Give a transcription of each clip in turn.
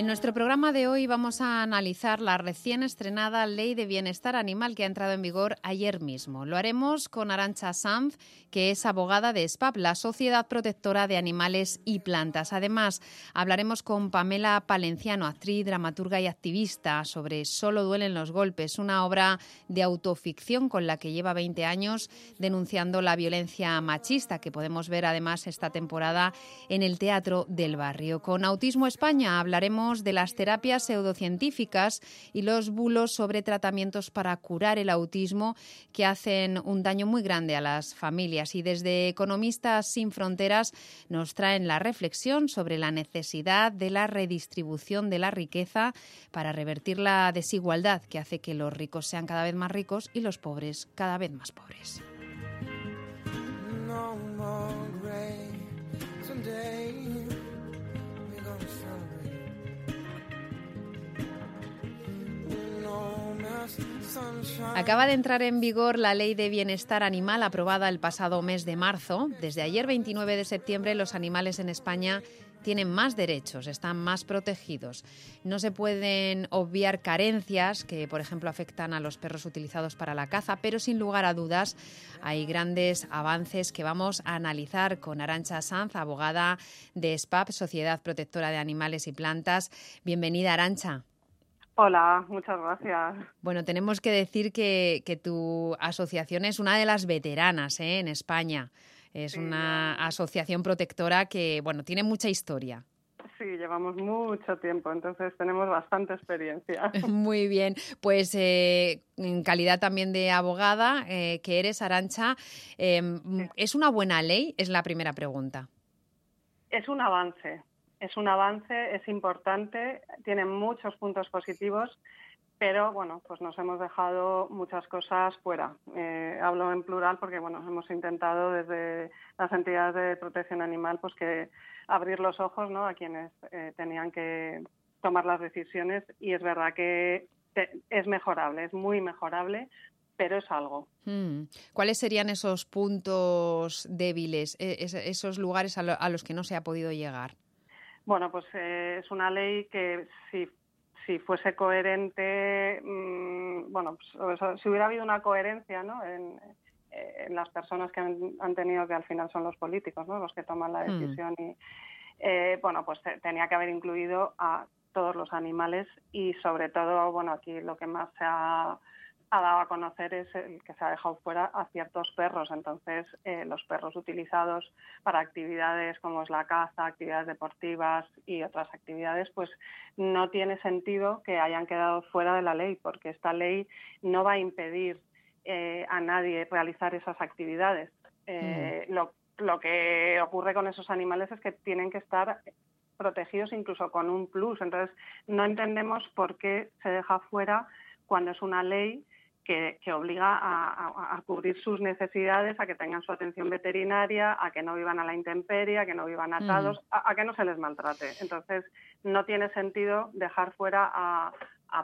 En nuestro programa de hoy vamos a analizar la recién estrenada Ley de Bienestar Animal que ha entrado en vigor ayer mismo. Lo haremos con Arancha Sanz, que es abogada de SPAP, la Sociedad Protectora de Animales y Plantas. Además, hablaremos con Pamela Palenciano, actriz, dramaturga y activista, sobre Solo duelen los golpes, una obra de autoficción con la que lleva 20 años denunciando la violencia machista que podemos ver además esta temporada en el Teatro del Barrio. Con Autismo España hablaremos de las terapias pseudocientíficas y los bulos sobre tratamientos para curar el autismo que hacen un daño muy grande a las familias. Y desde Economistas sin Fronteras nos traen la reflexión sobre la necesidad de la redistribución de la riqueza para revertir la desigualdad que hace que los ricos sean cada vez más ricos y los pobres cada vez más pobres. Acaba de entrar en vigor la Ley de Bienestar Animal aprobada el pasado mes de marzo. Desde ayer 29 de septiembre los animales en España tienen más derechos, están más protegidos. No se pueden obviar carencias que, por ejemplo, afectan a los perros utilizados para la caza, pero sin lugar a dudas hay grandes avances que vamos a analizar con Arancha Sanz, abogada de SPAP, Sociedad Protectora de Animales y Plantas. Bienvenida, Arancha. Hola, muchas gracias. Bueno, tenemos que decir que, tu asociación es una de las veteranas ¿eh? en España. Es una asociación protectora que, bueno, tiene mucha historia. Sí, llevamos mucho tiempo, entonces tenemos bastante experiencia. Muy bien, pues eh, en calidad también de abogada eh, que eres, Arancha, em, ¿es una buena ley? Es la primera pregunta. Es un avance, es un avance, es importante, tiene muchos puntos positivos, pero bueno, pues nos hemos dejado muchas cosas fuera. Eh, hablo en plural porque bueno, hemos intentado desde las entidades de protección animal pues que abrir los ojos ¿no? a quienes eh, tenían que tomar las decisiones y es verdad que es mejorable, es muy mejorable, pero es algo. Hmm. ¿Cuáles serían esos puntos débiles, e-, esos lugares a los que no se ha podido llegar? Bueno, pues eh, es una ley que si, si fuese coherente, mm, bueno, pues, si hubiera habido una coherencia ¿no? en, las personas que han, tenido, que al final son los políticos, ¿no? los que toman la hmm. decisión, y eh, bueno, pues tenía que haber incluido a todos los animales y sobre todo, bueno, aquí lo que más se ha ha dado a conocer es el que se ha dejado fuera a ciertos perros. Entonces, eh, los perros utilizados para actividades como es la caza, actividades deportivas y otras actividades, pues no tiene sentido que hayan quedado fuera de la ley, porque esta ley no va a impedir eh, a nadie realizar esas actividades. Eh, mm. lo, lo que ocurre con esos animales es que tienen que estar protegidos incluso con un plus. Entonces, no entendemos por qué se deja fuera cuando es una ley que, obliga a, cubrir sus necesidades, a que tengan su atención veterinaria, a que no vivan a la intemperie, a que no vivan atados, a, que no se les maltrate. Entonces, no tiene sentido dejar fuera a,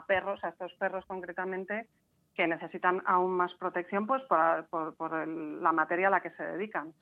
perros, a estos perros concretamente, que necesitan aún más protección pues por, la materia a la que se dedican.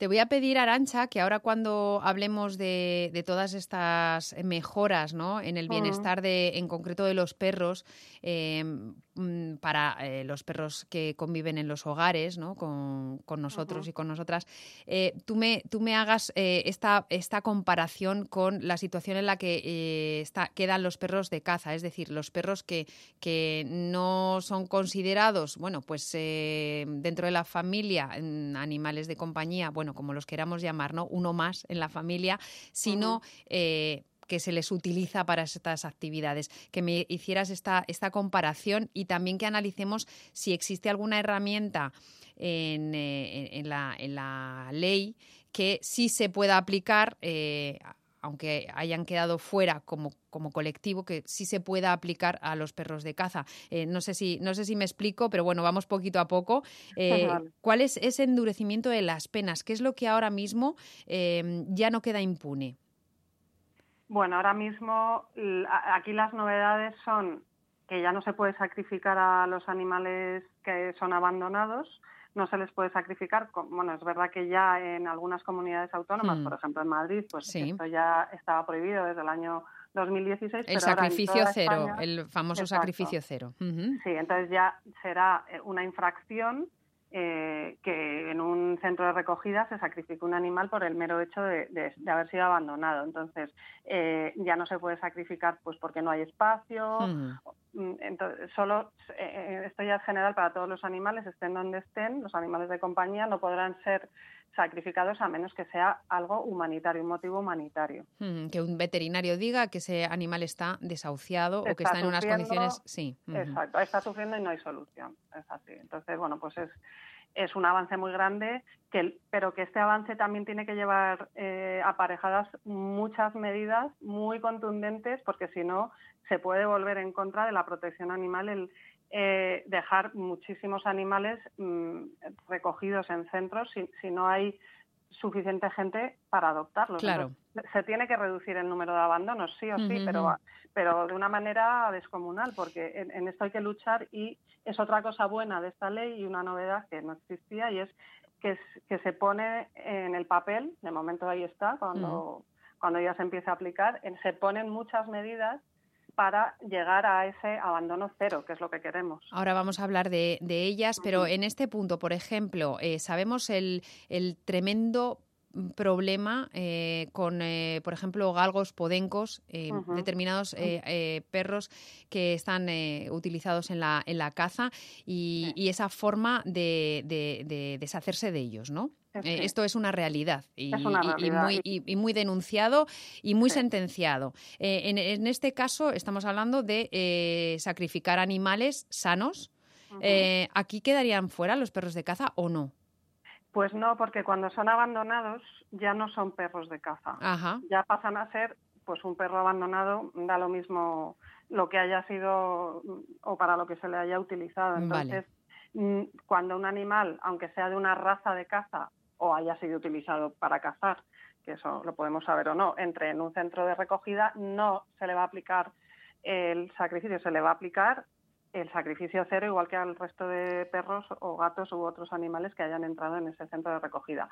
Te voy a pedir, Arancha, que ahora cuando hablemos de, todas estas mejoras ¿no? en el bienestar de, en concreto de los perros, eh, mm, para eh, los perros que conviven en los hogares ¿no? con, nosotros y con nosotras, eh, tú, me, tú me hagas esta, esta comparación con la situación en la que está, quedan los perros de caza, es decir, los perros que, que no son considerados, bueno, pues dentro de la familia, animales de compañía, bueno, como los queramos llamar, ¿no? Uno más en la familia, sino eh, que se les utiliza para estas actividades. Que me hicieras esta, esta comparación y también que analicemos si existe alguna herramienta en, eh, la, ley que sí se pueda aplicar eh, aunque hayan quedado fuera como, como colectivo, que sí se pueda aplicar a los perros de caza. Eh, no, sé si, no sé si me explico, pero bueno, vamos poquito a poco. Eh, ¿Cuál es ese endurecimiento de las penas? ¿Qué es lo que ahora mismo eh, ya no queda impune? Bueno, ahora mismo aquí las novedades son que ya no se puede sacrificar a los animales que son abandonados, no se les puede sacrificar. Bueno, es verdad que ya en algunas comunidades autónomas, hmm. por ejemplo en Madrid, pues esto ya estaba prohibido desde el año 2016. El sacrificio cero, el famoso sacrificio cero. Sí, entonces ya será eh, una infracción eh, que en un centro de recogida se sacrifique un animal por el mero hecho de, haber sido abandonado. Entonces, eh, ya no se puede sacrificar pues porque no hay espacio. Mm, entonces, solo, eh, esto ya es general para todos los animales, estén donde estén, los animales de compañía no podrán ser sacrificados a menos que sea algo humanitario, un motivo humanitario. que un veterinario diga que ese animal está desahuciado o que está en unas condiciones. Sí. Exacto, está sufriendo y no hay solución. Es así. Entonces, bueno, pues es, es un avance muy grande, que, pero que este avance también tiene que llevar eh, aparejadas muchas medidas muy contundentes, porque si no, se puede volver en contra de la protección animal el eh, dejar muchísimos animales mm, recogidos en centros si, si, no hay suficiente gente para adoptarlos. Claro. se tiene que reducir el número de abandonos, sí o sí, pero, pero de una manera descomunal, porque en, esto hay que luchar y es otra cosa buena de esta ley y una novedad que no existía y es que, que se pone en el papel, de momento ahí está, cuando, cuando ya se empieza a aplicar, se ponen muchas medidas para llegar a ese abandono cero, que es lo que queremos. Ahora vamos a hablar de, ellas, pero en este punto, por ejemplo, eh, sabemos el, el tremendo problema eh, con, eh, por ejemplo, galgos, podencos, eh, determinados perros que están utilizados en la, en la caza y, esa forma de, deshacerse de ellos, ¿no? Esto es una realidad y, muy, y, muy, denunciado y muy sentenciado. En, en, este caso estamos hablando de sacrificar animales sanos. ¿Aquí quedarían fuera los perros de caza o no? Pues no, porque cuando son abandonados ya no son perros de caza. Ya pasan a ser pues un perro abandonado, da lo mismo lo que haya sido o para lo que se le haya utilizado. Entonces, mm, cuando un animal, aunque sea de una raza de caza o haya sido utilizado para cazar, que eso lo podemos saber o no, entre en un centro de recogida, no se le va a aplicar el sacrificio, se le va a aplicar el sacrificio cero, igual que al resto de perros o gatos u otros animales que hayan entrado en ese centro de recogida.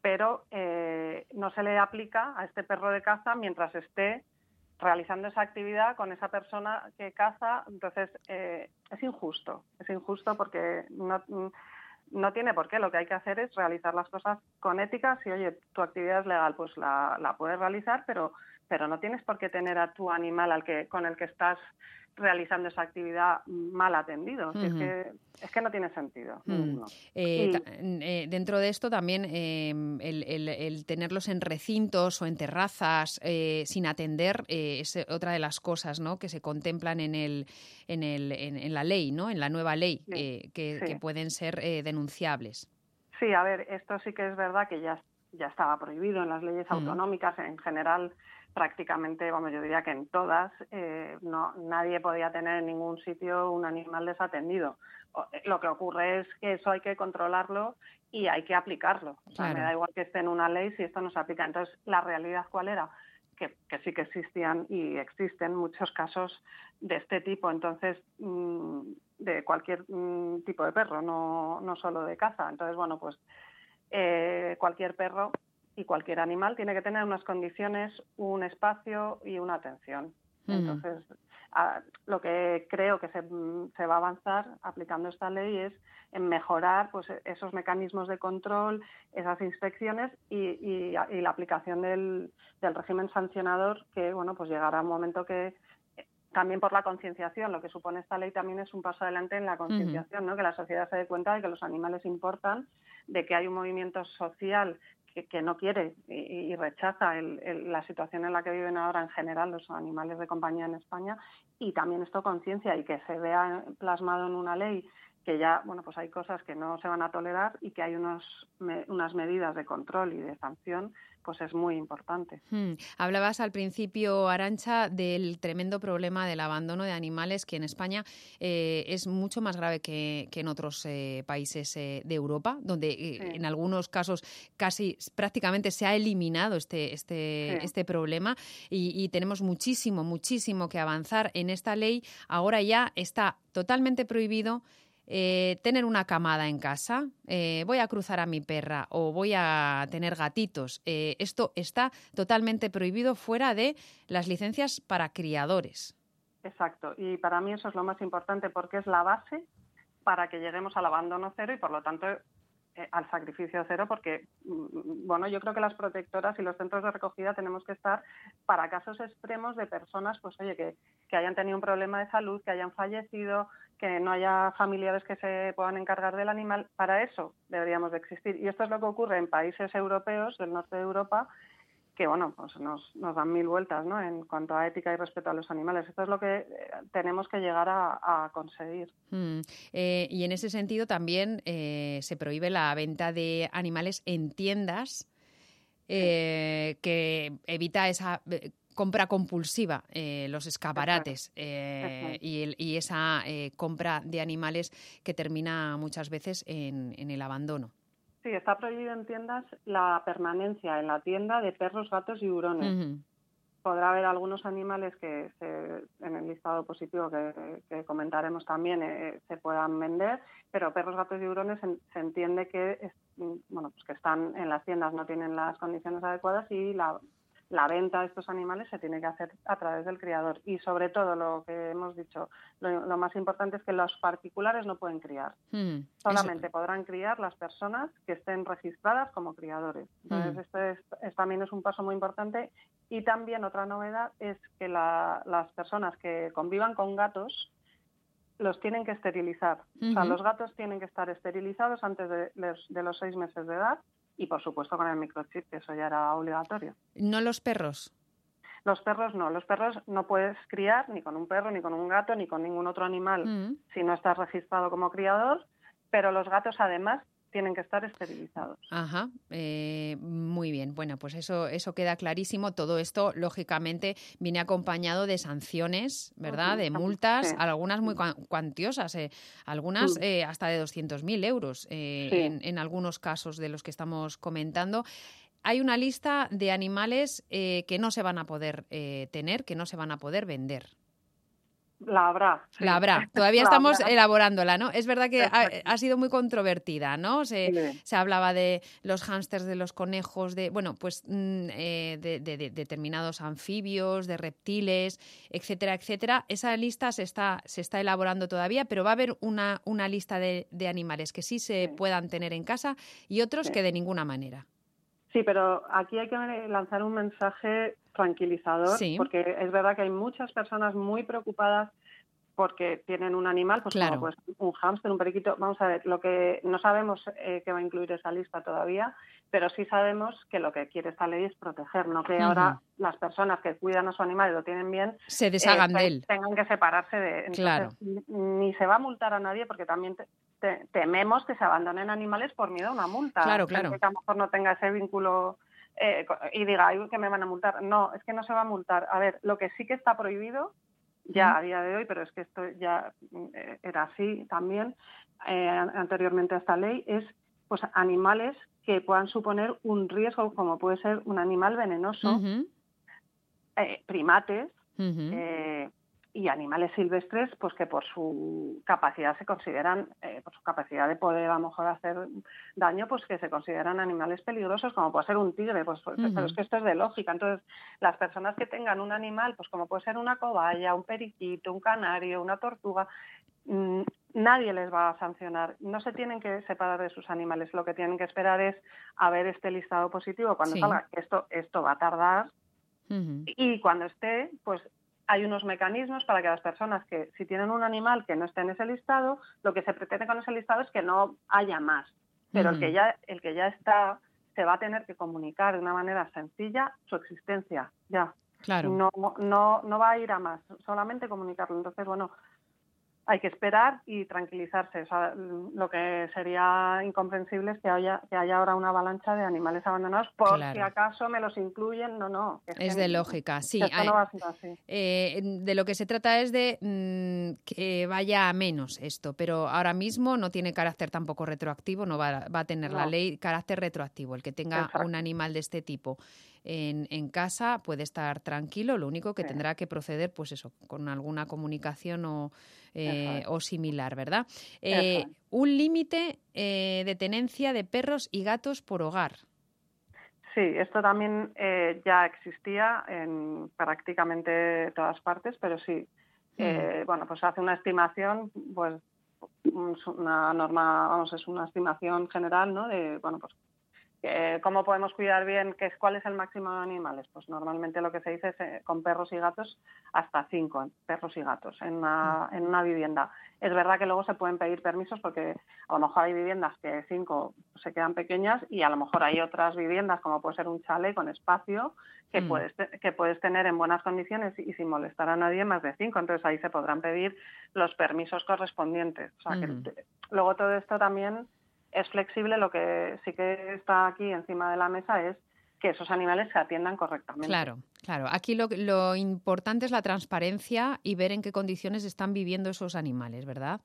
Pero eh, no se le aplica a este perro de caza mientras esté realizando esa actividad con esa persona que caza. Entonces, eh, es injusto. Es injusto porque no, no tiene por qué. Lo que hay que hacer es realizar las cosas con ética. Si, oye, tu actividad es legal, pues la, la puedes realizar, pero, pero no tienes por qué tener a tu animal al que, con el que estás realizando esa actividad mal atendido. es, que, es, que, no tiene sentido. Eh, eh, dentro de esto también em, el, tenerlos en recintos o en terrazas eh, sin atender es otra de las cosas ¿no? que se contemplan en, el, en, el, en, la ley, ¿no? en la nueva ley, que, pueden ser denunciables. Sí, a ver, esto sí que es verdad que ya, ya estaba prohibido en las leyes autonómicas en general prácticamente, vamos, yo diría que en todas, eh, no, nadie podía tener en ningún sitio un animal desatendido. Eh, lo que ocurre es que eso hay que controlarlo y hay que aplicarlo. O sea, me da igual que esté en una ley si esto no se aplica. Entonces, ¿la realidad cuál era? Que, sí que existían y existen muchos casos de este tipo. Entonces, mm, de cualquier mm, tipo de perro, no, no solo de caza. Entonces, bueno, pues eh, cualquier perro y cualquier animal tiene que tener unas condiciones, un espacio y una atención. Entonces, lo que creo que se, se, va a avanzar aplicando esta ley es en mejorar pues, esos mecanismos de control, esas inspecciones y, y, la aplicación del, del, régimen sancionador que bueno pues llegará un momento que eh, también por la concienciación, lo que supone esta ley también es un paso adelante en la concienciación, ¿no? que la sociedad se dé cuenta de que los animales importan, de que hay un movimiento social que, no quiere y, rechaza la situación en la que viven ahora en general los animales de compañía en España. Y también esto conciencia y que se vea plasmado en una ley que ya, bueno, pues hay cosas que no se van a tolerar y que hay unos, unas medidas de control y de sanción pues es muy importante. Hmm. Hablabas al principio, Arancha, del tremendo problema del abandono de animales que en España eh, es mucho más grave que, en otros eh, países eh, de Europa, donde en algunos casos casi prácticamente se ha eliminado este, este, este problema y, y tenemos muchísimo, muchísimo que avanzar en esta ley. Ahora ya está totalmente prohibido eh, tener una camada en casa, eh, voy a cruzar a mi perra o voy a tener gatitos. Eh, esto está totalmente prohibido fuera de las licencias para criadores. Exacto, y para mí eso es lo más importante porque es la base para que lleguemos al abandono cero y por lo tanto al sacrificio cero porque, mm, bueno, yo creo que las protectoras y los centros de recogida tenemos que estar para casos extremos de personas, pues oye, que, que hayan tenido un problema de salud, que hayan fallecido, que no haya familiares que se puedan encargar del animal. Para eso deberíamos de existir. Y esto es lo que ocurre en países europeos del norte de Europa que bueno, pues nos, dan mil vueltas ¿no? en cuanto a ética y respeto a los animales. Esto es lo que eh, tenemos que llegar a, conseguir. Mm. Eh, y en ese sentido también eh, se prohíbe la venta de animales en tiendas que evita esa compra compulsiva, eh, los escaparates eh, y, esa eh, compra de animales que termina muchas veces en, el abandono. Sí, está prohibido en tiendas la permanencia en la tienda de perros, gatos y hurones. Podrá haber algunos animales que en el listado positivo que, comentaremos también se puedan vender, pero perros, gatos y hurones se, entiende que, bueno, pues que están en las tiendas, no tienen las condiciones adecuadas y la la venta de estos animales se tiene que hacer a través del criador. Y sobre todo, lo que hemos dicho, lo, más importante es que los particulares no pueden criar. Hmm, Solamente podrán criar las personas que estén registradas como criadores. Entonces, hmm. este también es un paso muy importante. Y también otra novedad es que las personas que convivan con gatos los tienen que esterilizar. O sea, los gatos tienen que estar esterilizados antes de los seis meses de edad y por supuesto con el microchip, que eso ya era obligatorio. ¿No los perros? Los perros no, los perros no puedes criar ni con un perro, ni con un gato, ni con ningún otro animal mm. si no estás registrado como criador, pero los gatos además tienen que estar esterilizados. Ajá, eh, muy bien. Bueno, pues eso, eso queda clarísimo. Todo esto, lógicamente, viene acompañado de sanciones, ¿verdad? De multas, algunas muy cuantiosas, eh, algunas eh, hasta de 200.000 euros en, en, algunos casos de los que estamos comentando. Hay una lista de animales que no se van a poder tener, que no se van a poder vender. La habrá. La habrá. Todavía estamos elaborándola, ¿no? Es verdad que ha, sido muy controvertida, ¿no? Se, se, hablaba de los hámsters, de los conejos, de, bueno, pues mm, eh, de, determinados anfibios, de reptiles, etcétera, etcétera. Esa lista se está, se está elaborando todavía, pero va a haber una, una lista de, animales que sí se puedan tener en casa y otros que de ninguna manera. Sí, pero aquí hay que lanzar un mensaje tranquilizador, porque es verdad que hay muchas personas muy preocupadas porque tienen un animal, pues como pues, un hámster, un periquito. Vamos a ver, lo que no sabemos eh, que va a incluir esa lista todavía, pero sí sabemos que lo que quiere esta ley es proteger, no que ahora las personas que cuidan a su animal y lo tienen bien se deshagan de él. Tengan que separarse de claro. Ni se va a multar a nadie porque también tememos que se abandonen animales por miedo a una multa. Claro, claro. Que a lo mejor no tenga ese vínculo eh, y diga, Ay, que me van a multar. No, es que no se va a multar. A ver, lo que sí que está prohibido, ya a día de hoy, pero es que esto ya eh, era así también eh, anteriormente a esta ley, es pues animales que puedan suponer un riesgo, como puede ser un animal venenoso, primates, y animales silvestres pues que por su capacidad se consideran eh, por su capacidad de poder a lo mejor hacer daño pues que se consideran animales peligrosos como puede ser un tigre pues, pues pero es que esto es de lógica. Entonces las personas que tengan un animal pues como puede ser una cobaya un periquito un canario una tortuga mm, nadie les va a sancionar no se tienen que separar de sus animales lo que tienen que esperar es a ver este listado positivo cuando salga esto esto va a tardar y cuando esté pues hay unos mecanismos para que las personas que si tienen un animal que no esté en ese listado, lo que se pretende con ese listado es que no haya más. Pero el que ya el que ya está se va a tener que comunicar de una manera sencilla su existencia, ya. Claro. No, no, no va a ir a más, solamente comunicarlo. Entonces, bueno, hay que esperar y tranquilizarse. lo que sería incomprensible es que haya, que haya ahora una avalancha de animales abandonados por si acaso me los incluyen. No, no. Es, de lógica, sí. Eh, de lo que se trata es de mm, que vaya a menos esto, pero ahora mismo no tiene carácter tampoco retroactivo, no va, a tener la ley carácter retroactivo. El que tenga un animal de este tipo en, en, casa puede estar tranquilo, lo único que tendrá que proceder, pues eso, con alguna comunicación o, eh, o similar, ¿verdad? Eh, un límite eh, de tenencia de perros y gatos por hogar. Sí, esto también ya existía en prácticamente todas partes, pero sí, mm. bueno, pues hace una estimación, pues una norma, vamos, es una estimación general, ¿no? De, bueno, pues ¿Cómo podemos cuidar bien? ¿qué es, ¿Cuál es el máximo de animales? Pues normalmente lo que se dice es eh, con perros y gatos hasta cinco perros y gatos en una, en una vivienda. Es verdad que luego se pueden pedir permisos porque a lo mejor hay viviendas que cinco se quedan pequeñas y a lo mejor hay otras viviendas como puede ser un chale con espacio que, mm. puedes, que puedes tener en buenas condiciones y sin molestar a nadie más de cinco. Entonces ahí se podrán pedir los permisos correspondientes. O sea, que luego todo esto también es flexible, lo que sí que está aquí encima de la mesa es que esos animales se atiendan correctamente. Claro, claro. Aquí lo, importante es la transparencia y ver en qué condiciones están viviendo esos animales, ¿verdad?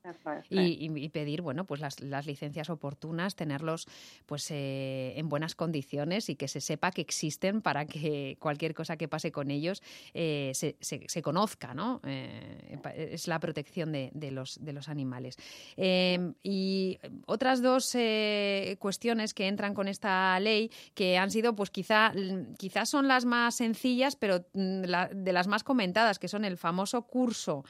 y, pedir, bueno, pues las, licencias oportunas, tenerlos pues eh, en buenas condiciones y que se sepa que existen para que cualquier cosa que pase con ellos eh, se, conozca, ¿no? Eh, es la protección de, los, de los animales. y otras dos cuestiones que entran con esta ley que han sido, pues quizás quizás son las más sencillas, pero mm, de las más comentadas, que son el famoso curso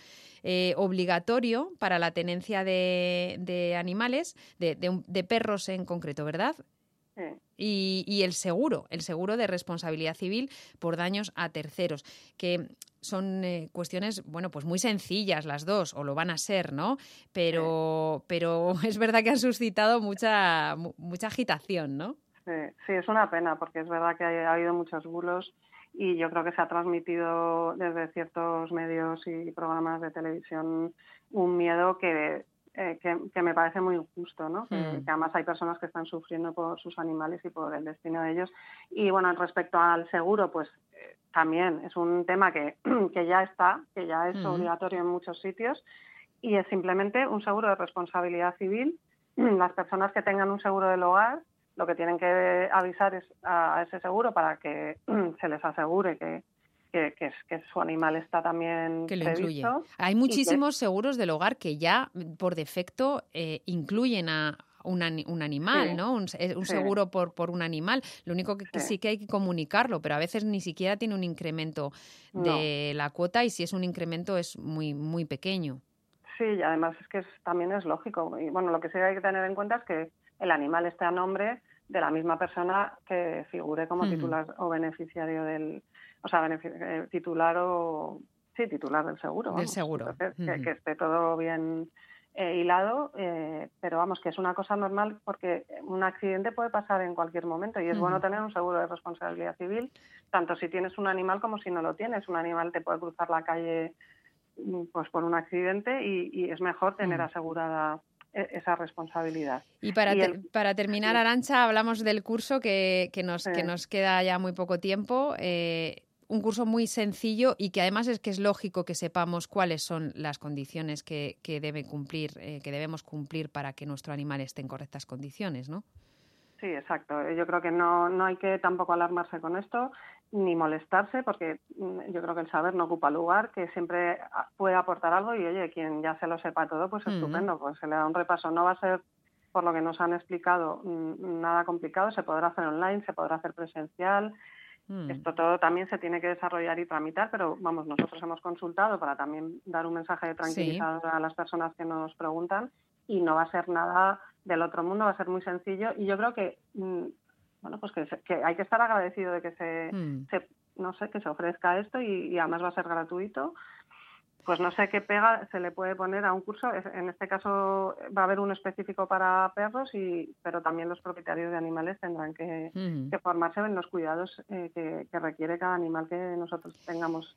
eh, obligatorio para la tenencia de, animales, de, perros en concreto, ¿verdad? Y, el seguro, el seguro de responsabilidad civil por daños a terceros, que son eh, cuestiones, bueno, pues muy sencillas las dos, o lo van a ser, ¿no? Pero, pero es verdad que han suscitado mucha, mucha agitación, ¿no? Sí, es una pena porque es verdad que ha, habido muchos bulos y yo creo que se ha transmitido desde ciertos medios y programas de televisión un miedo que, eh, que, me parece muy injusto, ¿no? Hmm. Que, además hay personas que están sufriendo por sus animales y por el destino de ellos. Y bueno, respecto al seguro, pues eh, también es un tema que, que ya está, que ya es hmm. obligatorio en muchos sitios y es simplemente un seguro de responsabilidad civil. Las personas que tengan un seguro del hogar lo que tienen que avisar es a ese seguro para que se les asegure que, que, su animal está también que lo incluye. Hay muchísimos seguros del hogar que ya por defecto eh, incluyen a, un, un, animal, ¿no? Un, un seguro por, por un animal. Lo único que, sí. que hay que comunicarlo, pero a veces ni siquiera tiene un incremento de la cuota y si es un incremento es muy, muy pequeño. Sí, y además es que también es lógico. Y bueno, lo que sí hay que tener en cuenta es que el animal esté a nombre de la misma persona que figure como titular o beneficiario del, o sea, eh, titular o sí, titular del seguro. del seguro. que, esté todo bien eh, hilado, eh, pero vamos, que es una cosa normal porque un accidente puede pasar en cualquier momento y es bueno tener un seguro de responsabilidad civil, tanto si tienes un animal como si no lo tienes. Un animal te puede cruzar la calle mm, pues por un accidente y, es mejor tener asegurada esa responsabilidad. Y para, para terminar, Arancha, hablamos del curso que, que nos, que nos queda ya muy poco tiempo. Eh, un curso muy sencillo y que además es que es lógico que sepamos cuáles son las condiciones que, que debe cumplir, eh, que debemos cumplir para que nuestro animal esté en correctas condiciones, ¿no? Sí, exacto. Yo creo que no, no hay que tampoco alarmarse con esto ni molestarse porque mm, yo creo que el saber no ocupa lugar, que siempre puede aportar algo y oye, quien ya se lo sepa todo, pues estupendo, pues se le da un repaso. No va a ser, por lo que nos han explicado, mm, nada complicado, se podrá hacer online, se podrá hacer presencial. Mm. Esto todo también se tiene que desarrollar y tramitar, pero vamos, nosotros hemos consultado para también dar un mensaje de tranquilidad a las personas que nos preguntan y no va a ser nada del otro mundo, va a ser muy sencillo y yo creo que bueno, pues que, hay que estar agradecido de que mm. se, no sé, que se ofrezca esto y, además va a ser gratuito. Pues no sé qué pega se le puede poner a un curso. En este caso va a haber un específico para perros, y, pero también los propietarios de animales tendrán que, mm. formarse en los cuidados eh, que, requiere cada animal que nosotros tengamos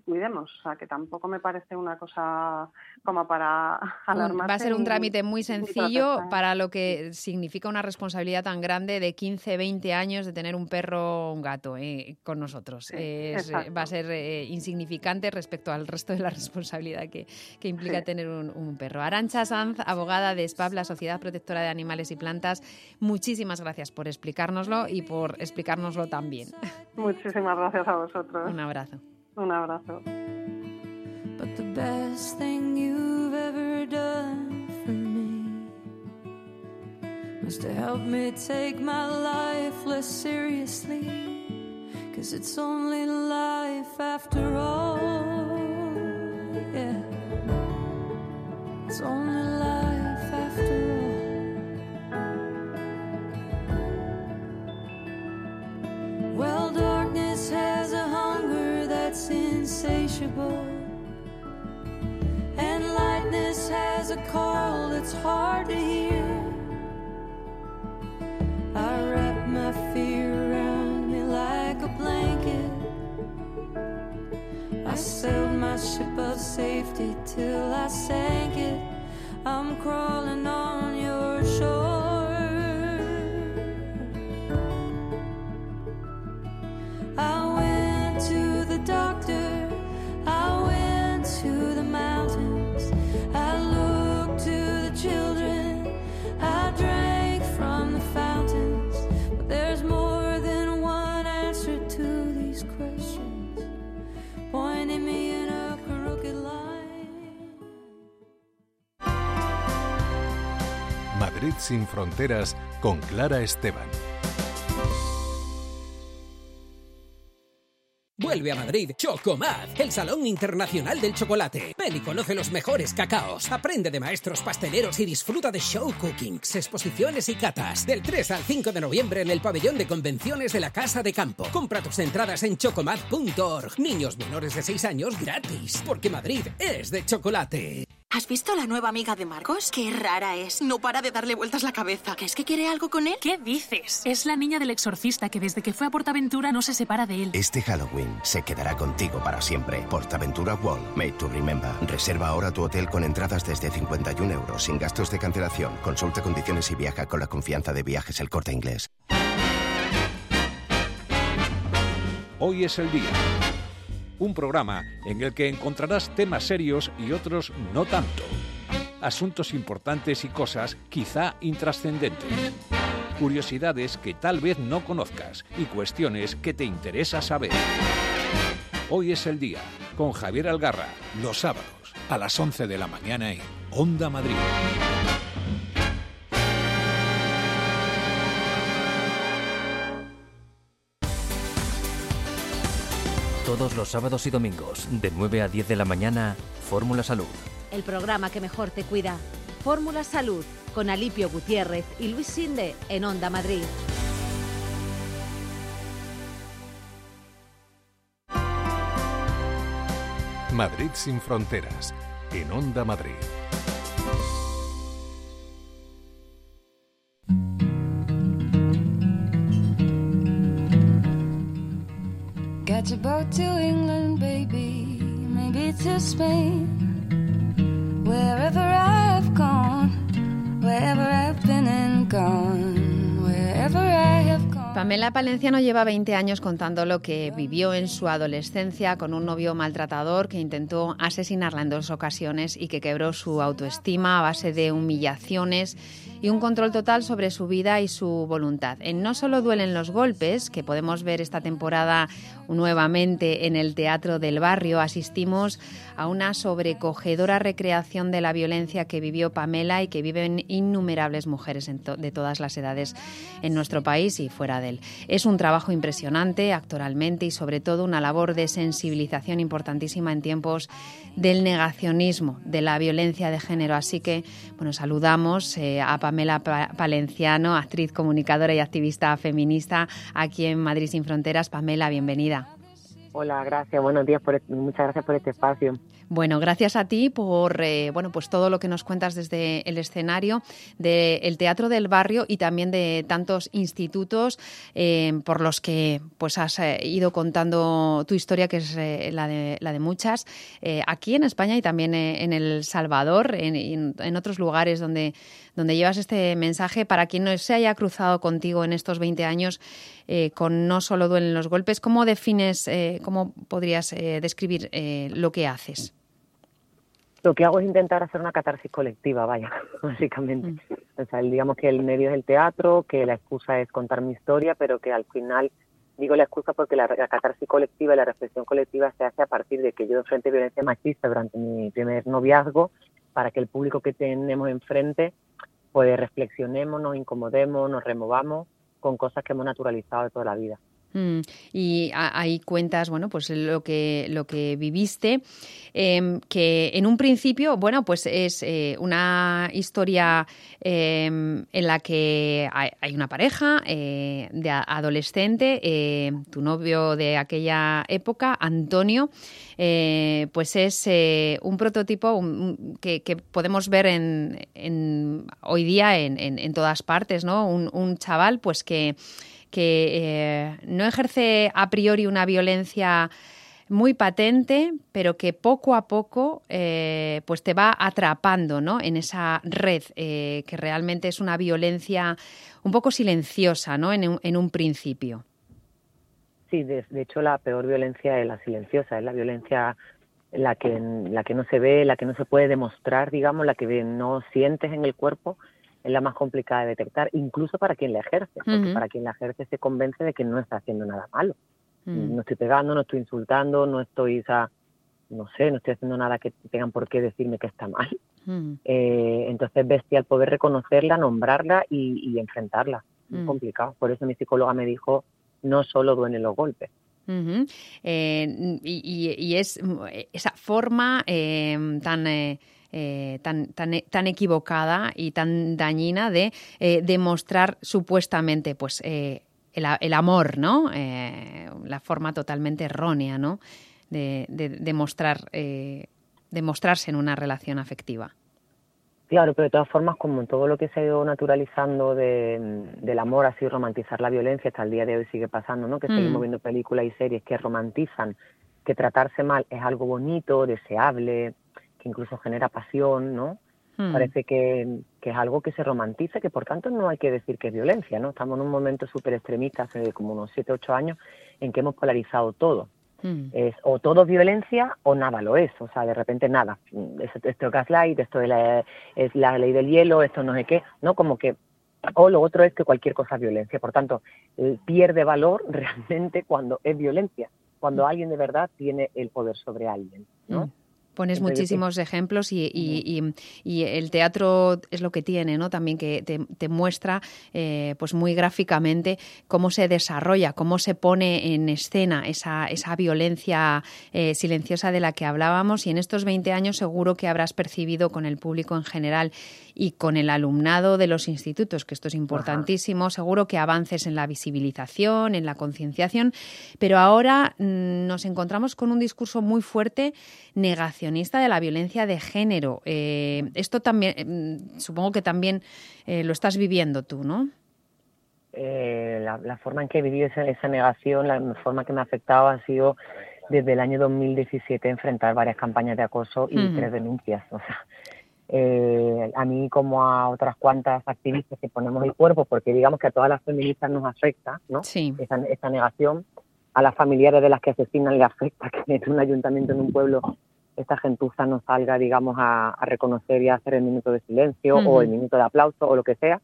cuidemos. O sea, que tampoco me parece una cosa como para alarmarse. Va a ser un trámite muy sencillo para lo que significa una responsabilidad tan grande de 15, 20 años de tener un perro o un gato eh, con nosotros. va a ser eh, insignificante respecto al resto de la responsabilidad que, implica tener un, perro. Arancha Sanz, abogada de SPAP, la Sociedad Protectora de Animales y Plantas, muchísimas gracias por explicárnoslo y por explicárnoslo también. Muchísimas gracias a vosotros. Un abrazo. Un abrazo. But the best thing you've ever done for me was to help me take my life less seriously. Cause it's only life after all. Yeah. It's only life a call that's hard to hear. I wrap my fear around me like a blanket. I sailed my ship of safety till I sank it. I'm crawling on Madrid sin fronteras con Clara Esteban. Vuelve a Madrid Chocomad, el Salón Internacional del Chocolate. Ven y conoce los mejores cacaos. Aprende de maestros pasteleros y disfruta de show cookings, exposiciones y catas. Del 3 al 5 de noviembre en el pabellón de convenciones de la Casa de Campo. Compra tus entradas en chocomad.org. Niños menores de 6 años gratis, porque Madrid es de chocolate. ¿Has visto la nueva amiga de Marcos? Qué rara es. No para de darle vueltas la cabeza. ¿Qué es que quiere algo con él? ¿Qué dices? Es la niña del exorcista que desde que fue a Portaventura no se separa de él. Este Halloween se quedará contigo para siempre. Portaventura World, made to remember. Reserva ahora tu hotel con entradas desde 51 euros, sin gastos de cancelación. Consulta condiciones y viaja con la confianza de viajes El Corte Inglés. Hoy es el día. Un programa en el que encontrarás temas serios y otros no tanto. Asuntos importantes y cosas quizá intrascendentes. Curiosidades que tal vez no conozcas y cuestiones que te interesa saber. Hoy es el día con Javier Algarra, los sábados a las 11 de la mañana en Onda Madrid. Todos los sábados y domingos, de 9 a 10 de la mañana, Fórmula Salud. El programa que mejor te cuida. Fórmula Salud, con Alipio Gutiérrez y Luis Sinde en Onda Madrid. Madrid sin fronteras, en Onda Madrid. Catch a boat England, baby, maybe to Spain. Wherever I've gone, wherever I've been and gone, wherever gone. Pamela Palenciano lleva 20 años contando lo que vivió en su adolescencia con un novio maltratador que intentó asesinarla en dos ocasiones y que quebró su autoestima a base de humillaciones y un control total sobre su vida y su voluntad. En No solo duelen los golpes, que podemos ver esta temporada nuevamente en el Teatro del Barrio, asistimos a una sobrecogedora recreación de la violencia que vivió Pamela y que viven innumerables mujeres de todas las edades en nuestro país y fuera de él. Es un trabajo impresionante actoralmente y sobre todo una labor de sensibilización importantísima en tiempos del negacionismo, de la violencia de género. Así que, bueno, saludamos eh, a Pamela Palenciano, actriz, comunicadora y activista feminista aquí en Madrid sin Fronteras. Pamela, bienvenida. Hola, gracias. Buenos días. Por, muchas gracias por este espacio. Bueno, gracias a ti por eh, bueno, pues todo lo que nos cuentas desde el escenario del Teatro del Barrio y también de tantos institutos eh, por los que pues has eh, ido contando tu historia, que es la, de, la de muchas, aquí en España y también en El Salvador, en, en otros lugares donde, donde llevas este mensaje para quien no se haya cruzado contigo en estos 20 años con No solo duelen los golpes. ¿Cómo defines, cómo podrías describir lo que haces? Lo que hago es intentar hacer una catarsis colectiva, vaya, básicamente. Mm. O sea, digamos que el medio es el teatro, que la excusa es contar mi historia, pero que al final digo la excusa porque la, catarsis colectiva y la reflexión colectiva se hace a partir de que yo enfrente violencia machista durante mi primer noviazgo para que el público que tenemos enfrente pues reflexionemos, nos incomodemos, nos removamos con cosas que hemos naturalizado de toda la vida. Mm, y ahí cuentas, bueno, pues lo que, lo que viviste, em, que en un principio, bueno, pues es eh, una historia em, en la que hay, una pareja eh, de adolescente, eh, tu novio de aquella época, Antonio, pues es un prototipo que, podemos ver en, hoy día en, en, todas partes, ¿no? Un, un chaval, pues que que eh, no ejerce a priori una violencia muy patente, pero que poco a poco eh, pues te va atrapando ¿no? en esa red, eh, que realmente es una violencia un poco silenciosa ¿no? en, un, en un principio. Sí, de, hecho la peor violencia es la silenciosa, es la violencia la que, la que no se ve, la que no se puede demostrar, digamos, la que no sientes en el cuerpo es la más complicada de detectar, incluso para quien la ejerce, porque para quien la ejerce se convence de que no está haciendo nada malo. Mm. No estoy pegando, no estoy insultando, no estoy, o no sé, no estoy haciendo nada que tengan por qué decirme que está mal. Mm. Eh, entonces bestial poder reconocerla, nombrarla y, enfrentarla. Es mm. complicado. Por eso mi psicóloga me dijo, no solo duelen los golpes. Eh, y, es esa forma eh, tan eh, tan, tan, tan, equivocada y tan dañina de eh, demostrar supuestamente pues eh, el, amor, ¿no? la forma totalmente errónea, ¿no? De, demostrar, demostrarse en una relación afectiva. Claro, pero de todas formas, como todo lo que se ha ido naturalizando del amor, así romantizar la violencia, hasta el día de hoy sigue pasando, ¿no? Que seguimos mm. viendo películas y series que romantizan que tratarse mal es algo bonito, deseable, incluso genera pasión, ¿no? Hmm. Parece que, que, es algo que se romantiza, que por tanto no hay que decir que es violencia, ¿no? Estamos en un momento súper extremista, hace como unos 7, 8 años, en que hemos polarizado todo. Hmm. Es o todo es violencia o nada lo es, o sea, de repente nada. Esto, esto es gaslight, esto es la, es la ley del hielo, esto no sé qué, ¿no? Como que o lo otro es que cualquier cosa es violencia. Por tanto, eh, pierde valor realmente cuando es violencia, cuando hmm. alguien de verdad tiene el poder sobre alguien, ¿no? Pones muchísimos ejemplos y, el teatro es lo que tiene, ¿no? También que te, muestra, eh, pues muy gráficamente cómo se desarrolla, cómo se pone en escena esa, esa violencia eh, silenciosa de la que hablábamos. Y en estos 20 años seguro que habrás percibido con el público en general y con el alumnado de los institutos, que esto es importantísimo. Seguro que avances en la visibilización, en la concienciación, pero ahora mm, nos encontramos con un discurso muy fuerte negacionista de la violencia de género. Eh, esto también, mm, supongo que también eh, lo estás viviendo tú, ¿no? Eh, la, forma en que he vivido esa, negación, la forma que me ha afectado ha sido desde el año 2017 enfrentar varias campañas de acoso y tres denuncias. O sea, eh, a mí como a otras cuantas activistas que ponemos el cuerpo, porque digamos que a todas las feministas nos afecta, ¿no? Esta, negación. A las familiares de las que asesinan le afecta que en un ayuntamiento, en un pueblo, esta gentuza no salga, digamos, a, reconocer y a hacer el minuto de silencio o el minuto de aplauso o lo que sea.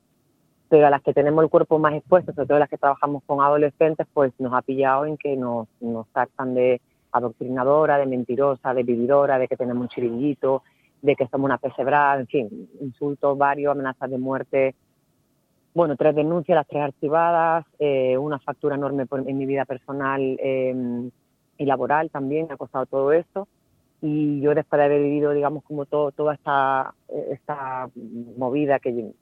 Pero a las que tenemos el cuerpo más expuesto, sobre todo las que trabajamos con adolescentes, pues nos ha pillado en que nos, nos tratan de adoctrinadora, de mentirosa, de vividora, de que tenemos un chiringuito, de que somos una pesebrada, en fin, insultos varios, amenazas de muerte. Bueno, tres denuncias, las tres archivadas, eh, una factura enorme en mi vida personal em, y laboral también, ha costado todo esto. Y yo después de haber vivido, digamos, como todo, toda esta, esta movida que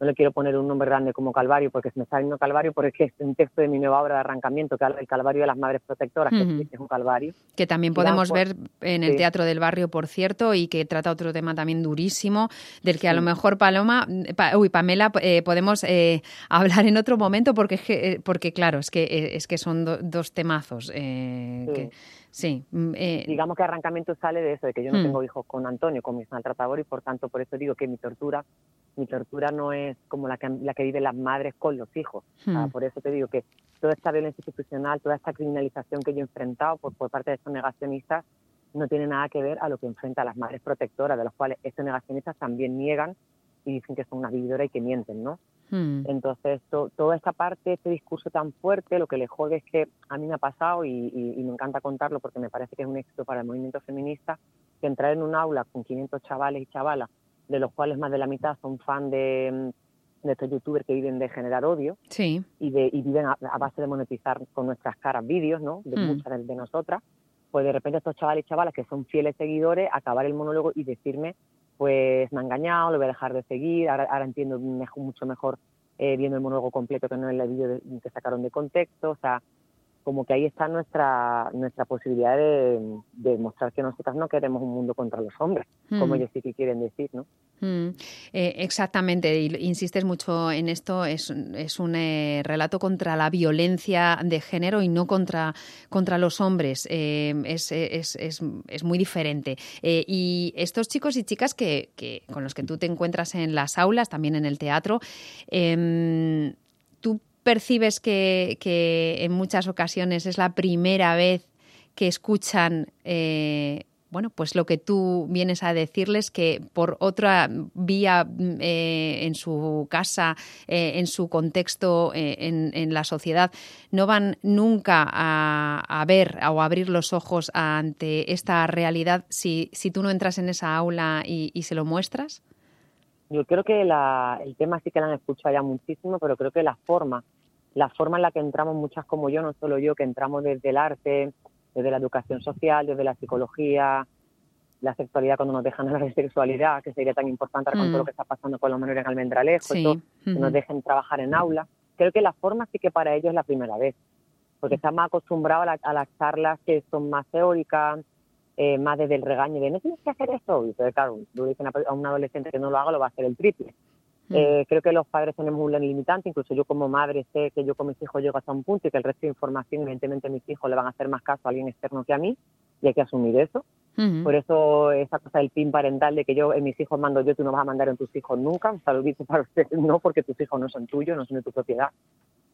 no le quiero poner un nombre grande como Calvario porque se me está viendo Calvario porque es un texto de mi nueva obra de arrancamiento que habla del Calvario de las Madres Protectoras, que es un Calvario. Que también podemos ver en el sí. Teatro del Barrio, por cierto, y que trata otro tema también durísimo, del que a lo mejor Paloma, pa- uy, Pamela, eh, podemos eh, hablar en otro momento, porque, eh, porque claro, es que, eh, es que son do- dos temazos. eh, Sí. que- sí, mm, eh, digamos que arrancamiento sale de eso, de que yo no Hmm. tengo hijos con Antonio, con mi maltratador, y por tanto por eso digo que mi tortura, mi tortura no es como la que, la que viven las madres con los hijos. O sea, Hmm. por eso te digo que toda esta violencia institucional, toda esta criminalización que yo he enfrentado por, por parte de estos negacionistas, no tiene nada que ver a lo que enfrenta a las madres protectoras, de los cuales estos negacionistas también niegan y dicen que son unas vividoras y que mienten, ¿no? Mm, Entonces, to- toda esta parte, este discurso tan fuerte, lo que le jode es que a mí me ha pasado y, y- y me encanta contarlo porque me parece que es un éxito para el movimiento feminista, que entrar en un aula con 500 chavales y chavalas, de los cuales más de la mitad son fan de, mm, de estos youtubers que viven de generar odio sí, y, de, y viven a, a base de monetizar con nuestras caras vídeos, ¿no? De Mm. muchas de, de nosotras, pues de repente estos chavales y chavalas que son fieles seguidores, acabar el monólogo y decirme, pues me ha engañado, lo voy a dejar de seguir, ahora, ahora entiendo mejor- mucho mejor eh, viendo el monólogo completo que no en el vídeo de- que sacaron de contexto, o sea, como que ahí está nuestra nuestra posibilidad de, de mostrar que nosotras no queremos un mundo contra los hombres, como Mm. ellos sí que quieren decir, ¿no? Mm, eh, exactamente, insistes mucho en esto, es, un eh, relato contra la violencia de género y no contra, contra los hombres, eh, es, es, es, es muy diferente. Eh, y estos chicos y chicas que, que, con los que tú te encuentras en las aulas, también en el teatro, em, ¿tú percibes que, que en muchas ocasiones es la primera vez que escuchan eh, bueno, pues lo que tú vienes a decirles que por otra vía mm, eh, en su casa, eh, en su contexto, eh, en, la sociedad, no van nunca a, ver o abrir los ojos ante esta realidad si, tú no entras en esa aula y, y se lo muestras? Yo creo que la, el tema sí que lo han escuchado ya muchísimo, pero creo que la forma, la forma en la que entramos muchas como yo, no solo yo, que entramos desde el arte, desde la educación social, desde la psicología, la sexualidad cuando nos dejan hablar de sexualidad, que sería tan importante con Mm. todo lo que está pasando con los menores en Almendralejo, Sí. y todo, que nos dejen trabajar en aula. Creo que la forma sí que para ellos es la primera vez, porque están más acostumbrados a, la- a las charlas que son más teóricas, eh, más desde el regaño de no tienes que hacer esto. Y claro, tú a un adolescente que no lo haga, lo va a hacer el triple. Mm. Eh, creo que los padres tenemos un limitante, incluso yo como madre sé que yo con mis hijos llego hasta un punto y que el resto de información, evidentemente, mis hijos le van a hacer más caso a alguien externo que a mí y hay que asumir eso. Por eso esa cosa del pin parental de que yo en mis hijos mando yo, tú no vas a mandar en tus hijos nunca, un saludito para ustedes, no, porque tus hijos no son tuyos, no son de tu propiedad.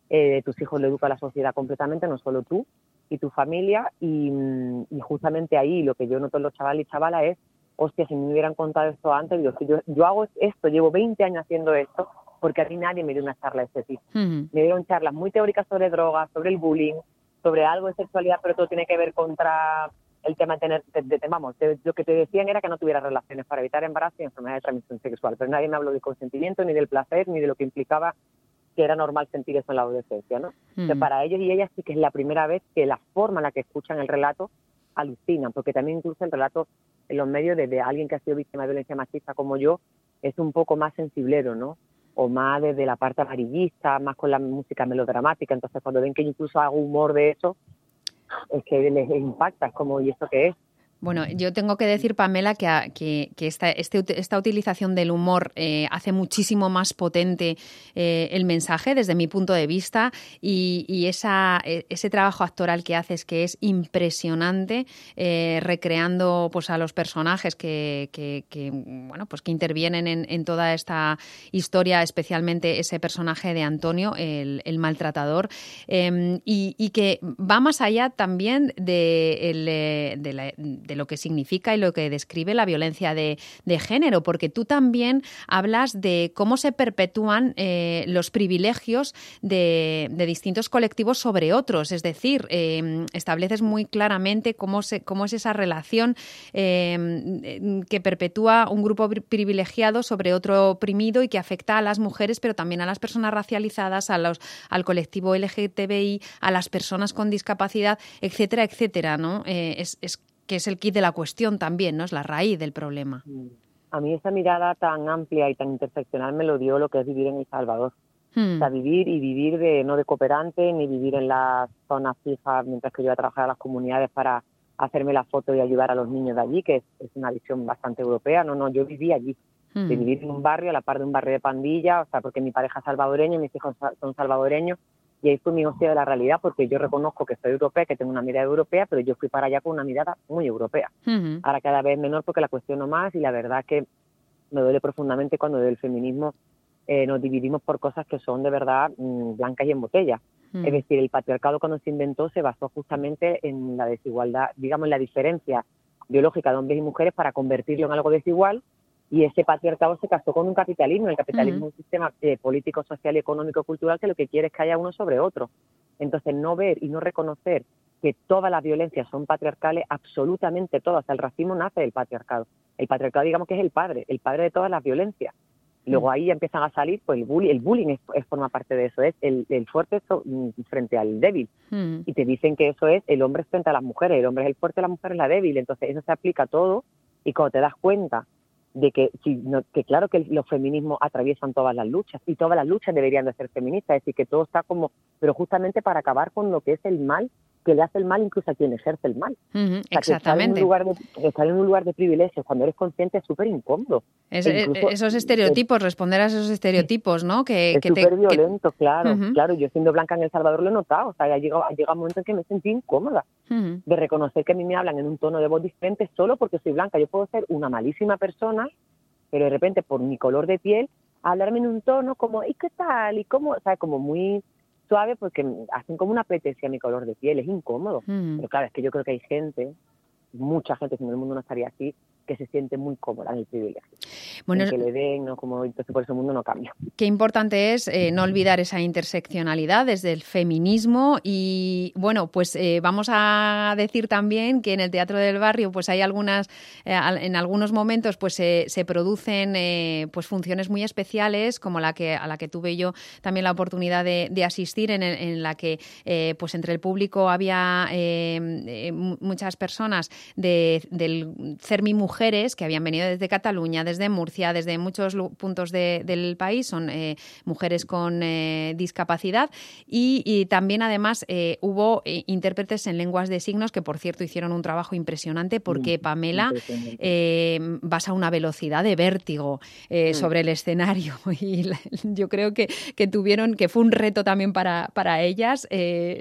Eh, tus hijos lo educa la sociedad completamente, no solo tú y tu familia. Y, mm, y justamente ahí lo que yo noto en los chavales y chavalas es, hostia, si me hubieran contado esto antes, digo, si yo, yo hago esto, llevo 20 años haciendo esto, porque a mí nadie me dio una charla de este tipo. Ujú. Me dieron charlas muy teóricas sobre drogas, sobre el bullying, sobre algo de sexualidad, pero todo tiene que ver contra el tema de tener, de, de- vamos, de- lo que te decían era que no tuviera relaciones para evitar embarazo y enfermedades de transmisión sexual, pero nadie me habló del consentimiento, ni del placer, ni de lo que implicaba que era normal sentir eso en la adolescencia, ¿no? Para ellos y ellas sí que es la primera vez que la forma en la que escuchan el relato alucinan, porque también incluso el relato en los medios de, de alguien que ha sido víctima de violencia machista como yo es un poco más sensiblero, ¿no? O más desde la parte amarillista, más con la música melodramática. Entonces, cuando ven que yo incluso hago humor de eso, es que les impacta, es como, ¿y esto qué es? Bueno, yo tengo que decir, Pamela, que, que, esta, este esta utilización del humor eh, hace muchísimo más potente eh, el mensaje desde mi punto de vista y, y esa, eh, ese trabajo actoral que haces que es impresionante, eh, recreando pues, a los personajes que, bueno, pues, que intervienen en, toda esta historia, especialmente ese personaje de Antonio, el, maltratador, eh, y, que va más allá también de, la- de lo que significa y lo que describe la violencia de, de género, porque tú también hablas de cómo se perpetúan eh, los privilegios de, de distintos colectivos sobre otros, es decir, eh, estableces muy claramente cómo, se, cómo es esa relación eh, que perpetúa un grupo pri- privilegiado sobre otro oprimido y que afecta a las mujeres, pero también a las personas racializadas, a los, al colectivo LGTBI, a las personas con discapacidad, etcétera, etcétera, ¿no? Eh, es que es el kit de la cuestión también, ¿no? Es la raíz del problema. a mí esa mirada tan amplia y tan interseccional me lo dio lo que es vivir en El Salvador. Hmm. O sea, vivir y vivir de no de cooperante, ni vivir en las zonas fijas mientras que yo iba a trabajar a las comunidades para hacerme la foto y ayudar a los niños de allí, que es, es una visión bastante europea. No, no, yo viví allí. Hmm. De vivir en un barrio, a la par de un barrio de pandilla, o sea, porque mi pareja es salvadoreña, mis hijos son salvadoreños, y ahí fue mi hostia de la realidad, porque yo reconozco que soy europea, que tengo una mirada europea, pero yo fui para allá con una mirada muy europea. Ujú. Ahora cada vez menor porque la cuestiono más y la verdad que me duele profundamente cuando del feminismo eh, nos dividimos por cosas que son de verdad mm, blancas y en botella. Es decir, el patriarcado cuando se inventó se basó justamente en la desigualdad, digamos, en la diferencia biológica de hombres y mujeres para convertirlo en algo desigual y ese patriarcado se casó con un capitalismo. El capitalismo Ujú. es un sistema eh, político, social, económico, cultural que lo que quiere es que haya uno sobre otro. Entonces, no ver y no reconocer que todas las violencias son patriarcales, absolutamente todas. El racismo nace del patriarcado. El patriarcado, digamos que es el padre, el padre de todas las violencias. Luego ahí ya empiezan a salir, pues el bullying, el bullying es, es- forma parte de eso, es el, el fuerte so- mm, frente al débil. Mm. Y te dicen que eso es el hombre frente a las mujeres, el hombre es el fuerte, la mujer es la débil. Entonces eso se aplica a todo y cuando te das cuenta de que, si no- que claro que los feminismos atraviesan todas las luchas y todas las luchas deberían de ser feministas, es decir, que todo está como, pero justamente para acabar con lo que es el mal, que le hace el mal incluso a quien ejerce el mal. Ujú, O sea, que estar en, Exactamente. un lugar de, estar en un lugar de privilegios cuando eres consciente es súper incómodo. Es- E incluso- esos estereotipos, responder a esos estereotipos, ¿no? Que, es que te- súper que- violento, claro, Ujú. claro. Yo siendo blanca en El Salvador lo he notado. O sea, ha llegado, ha llegado un momento en que me sentí incómoda Ujú. de reconocer que a mí me hablan en un tono de voz diferente solo porque soy blanca. Yo puedo ser una malísima persona, pero de repente por mi color de piel, hablarme en un tono como, ¿y qué tal? Y como, o sea, como muy suave porque hacen como una pretencia a mi color de piel, es incómodo. Ujú. Pero claro, es que yo creo que hay gente, mucha gente, si no el mundo no estaría así, que se siente muy cómoda en el privilegio. Bueno, en que le den, ¿no? Como, entonces por eso el mundo no cambia. Qué importante es eh, no olvidar esa interseccionalidad desde el feminismo y bueno, pues eh, vamos a decir también que en el Teatro del Barrio pues hay algunas, eh, en algunos momentos pues se, producen eh, pues funciones muy especiales como la que a la que tuve yo también la oportunidad de, de asistir en, el- en la que pues entre el público había mu- muchas personas de, del CERMI Mujeres que habían venido desde Cataluña, desde Murcia, desde muchos puntos de- del país, son eh, mujeres con eh, discapacidad y, y también además eh, hubo intérpretes en lenguas de signos que por cierto hicieron un trabajo impresionante porque Pamela Impresionante. eh, vas a una velocidad de vértigo Mm. sobre el escenario y la- yo creo que, que tuvieron, que fue un reto también para, para ellas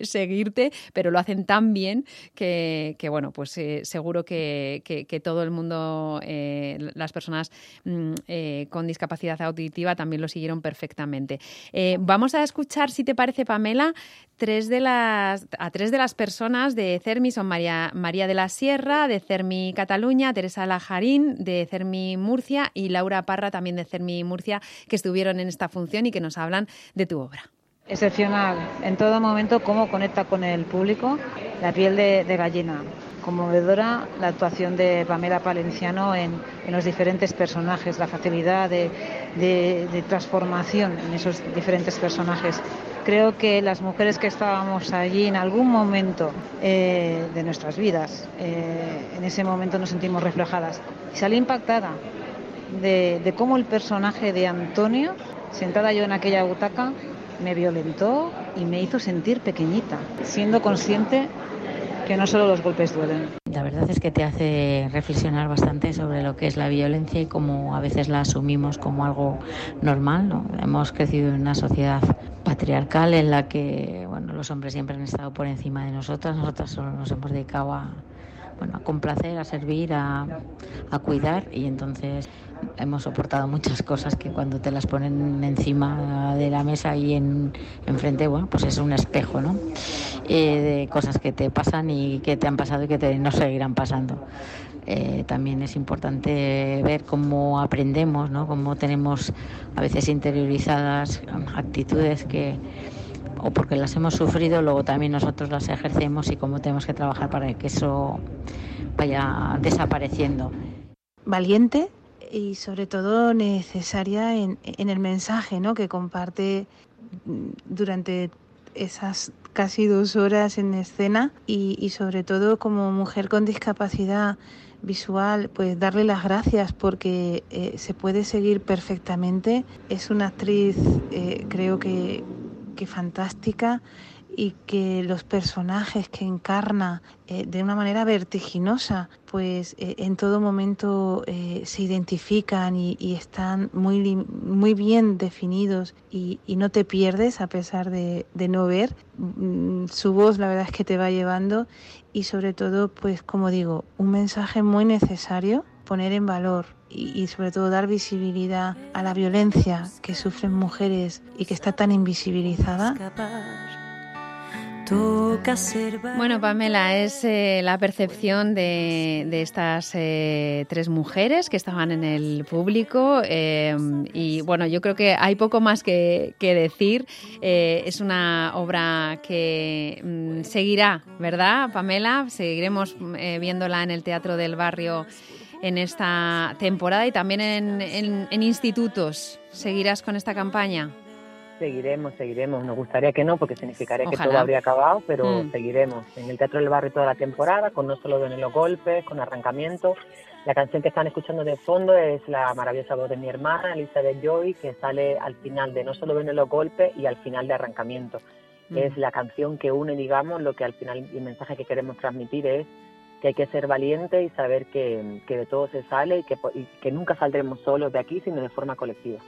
seguirte, pero lo hacen tan bien que, que, bueno, pues seguro que, que- que todo el mundo, eh, las personas mm, eh, con discapacidad auditiva también lo siguieron perfectamente. Eh, vamos a escuchar, si te parece, Pamela, tres de las, a tres de las personas de CERMI son María, María de la Sierra, de CERMI Cataluña, Teresa Lajarín, de CERMI Murcia y Laura Parra, también de CERMI Murcia, que estuvieron en esta función y que nos hablan de tu obra. Excepcional. En todo momento, cómo conecta con el público, la piel de, de gallina. Conmovedora la actuación de Pamela Palenciano en, en los diferentes personajes, la facilidad de, de- de transformación en esos diferentes personajes. Creo que las mujeres que estábamos allí en algún momento eh, de nuestras vidas, eh, en ese momento nos sentimos reflejadas. Y salí impactada de, de cómo el personaje de Antonio, sentada yo en aquella butaca, me violentó y me hizo sentir pequeñita, siendo consciente que no solo los golpes duelen. La verdad es que te hace reflexionar bastante sobre lo que es la violencia y cómo a veces la asumimos como algo normal. ¿no? Hemos crecido en una sociedad patriarcal en la que bueno, los hombres siempre han estado por encima de nosotras, nosotras solo nos hemos dedicado a, bueno, a complacer, a servir, a, a cuidar y entonces hemos soportado muchas cosas que cuando te las ponen encima de la mesa y en enfrente, bueno, pues es un espejo, ¿no? Eh, de cosas que te pasan y que te han pasado y que te, nos seguirán pasando. Eh, también es importante ver cómo aprendemos, ¿no? Cómo tenemos a veces interiorizadas actitudes que o porque las hemos sufrido, luego también nosotros las ejercemos y cómo tenemos que trabajar para que eso vaya desapareciendo. valiente y sobre todo necesaria en, el mensaje ¿no? que comparte mm, durante esas casi dos horas en escena y, y sobre todo como mujer con discapacidad visual, pues darle las gracias porque eh, se puede seguir perfectamente. Es una actriz, eh, creo que, que fantástica y que los personajes que encarna eh, de una manera vertiginosa, pues eh, en todo momento eh, se identifican y, y están muy, muy bien definidos y, y no te pierdes a pesar de, de no ver. Mm, Su voz la verdad es que te va llevando y sobre todo, pues como digo, un mensaje muy necesario poner en valor y, y sobre todo dar visibilidad a la violencia que sufren mujeres y que está tan invisibilizada. Bueno, Pamela, es eh, la percepción de, estas eh, tres mujeres que estaban en el público eh, y bueno, yo creo que hay poco más que, decir. Es una obra que mm, seguirá, ¿verdad, Pamela? Seguiremos viéndola en el Teatro del Barrio en esta temporada y también en institutos. ¿Seguirás con esta campaña? Seguiremos, seguiremos. Nos gustaría que no, porque significaría que todo habría acabado, pero Mm. seguiremos. En el Teatro del Barrio toda la temporada, con no solo de los golpes, con arrancamiento. La canción que están escuchando de fondo es la maravillosa voz de mi hermana, Elizabeth Joy, que sale al final de No solo ven los golpes y al final de arrancamiento. Mm. Es la canción que une, digamos, lo que al final el mensaje que queremos transmitir es que hay que ser valiente y saber que, de todo se sale y que, nunca saldremos solos de aquí, sino de forma colectiva.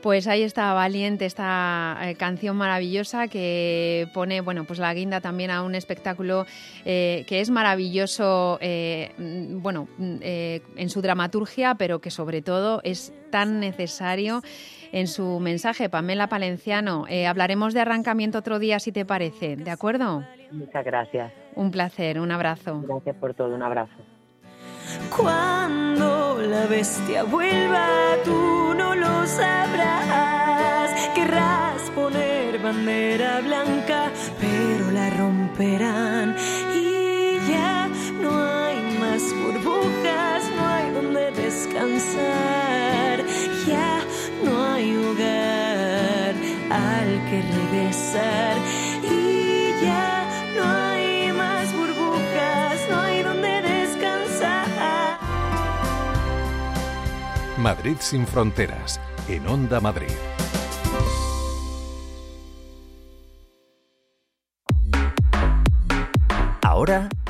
Pues ahí está Valiente, esta eh, canción maravillosa que pone, bueno, pues la guinda también a un espectáculo eh, que es maravilloso, eh, mm, bueno, mm, en su dramaturgia, pero que sobre todo es tan necesario en su mensaje. Pamela Palenciano, eh, hablaremos de arrancamiento otro día, si te parece, ¿de acuerdo? Muchas gracias. Un placer, un abrazo. Gracias por todo, un abrazo. Cuando la bestia vuelva, tú no lo sabrás. Querrás poner bandera blanca, pero la romperán. Que regresar. Y ya no hay más burbujas, no hay donde descansar. Madrid sin fronteras, en Onda Madrid.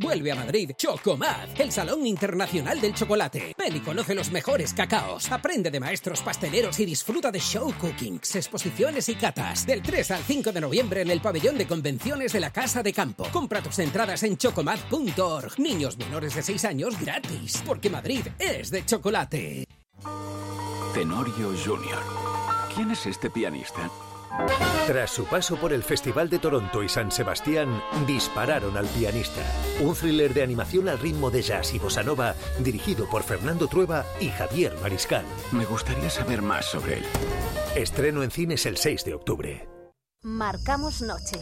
Vuelve a Madrid Chocomad, el Salón Internacional del Chocolate. Ven y conoce los mejores cacaos. Aprende de maestros pasteleros y disfruta de show cookings, exposiciones y catas. Del 3 al 5 de noviembre en el pabellón de convenciones de la Casa de Campo. Compra tus entradas en chocomad.org. Niños menores de 6 años gratis, porque Madrid es de chocolate. Tenorio Jr. ¿Quién es este pianista? Tras su paso por el Festival de Toronto y San Sebastián, dispararon al pianista. Un thriller de animación al ritmo de jazz y bossa nova, dirigido por Fernando Trueba y Javier Mariscal. Me gustaría saber más sobre él. Estreno en cines el 6 de octubre. Marcamos noche.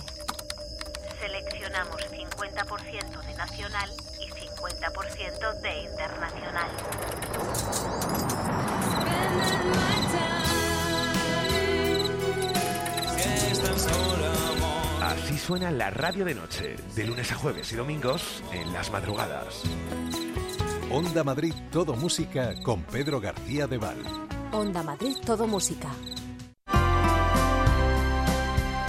Seleccionamos 50% de nacional y 50% de internacional. Suena la radio de noche, de lunes a jueves y domingos en las madrugadas. Onda Madrid Todo Música con Pedro García de Val. Onda Madrid, todo música.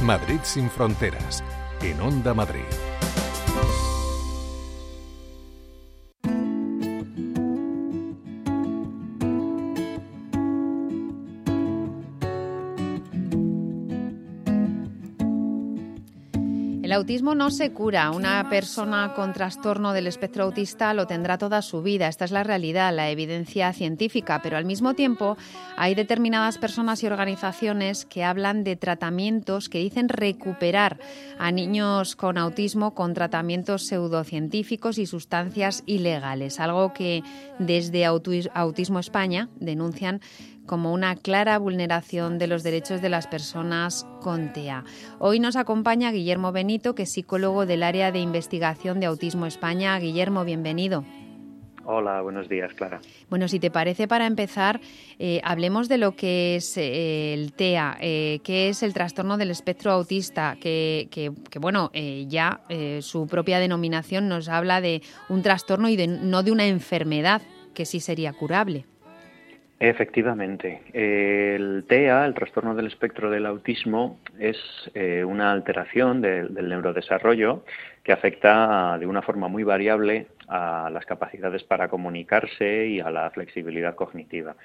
Madrid sin fronteras, en Onda Madrid. Autismo no se cura. Una persona con trastorno del espectro autista lo tendrá toda su vida. Esta es la realidad, la evidencia científica. Pero al mismo tiempo hay determinadas personas y organizaciones que hablan de tratamientos que dicen recuperar a niños con autismo con tratamientos pseudocientíficos y sustancias ilegales. Algo que desde Autismo España denuncian como una clara vulneración de los derechos de las personas con TEA. Hoy nos acompaña Guillermo Benito, que es psicólogo del área de investigación de Autismo España. Guillermo, bienvenido. Hola, buenos días, Clara. Bueno, si te parece, para empezar, eh, hablemos de lo que es eh, el TEA, eh, que es el trastorno del espectro autista, que, que, bueno, ya su propia denominación nos habla de un trastorno y de, no de una enfermedad que sí sería curable. Efectivamente, el TEA, el trastorno del espectro del autismo, es eh, una alteración del neurodesarrollo que afecta de una forma muy variable a las capacidades para comunicarse y a la flexibilidad cognitiva.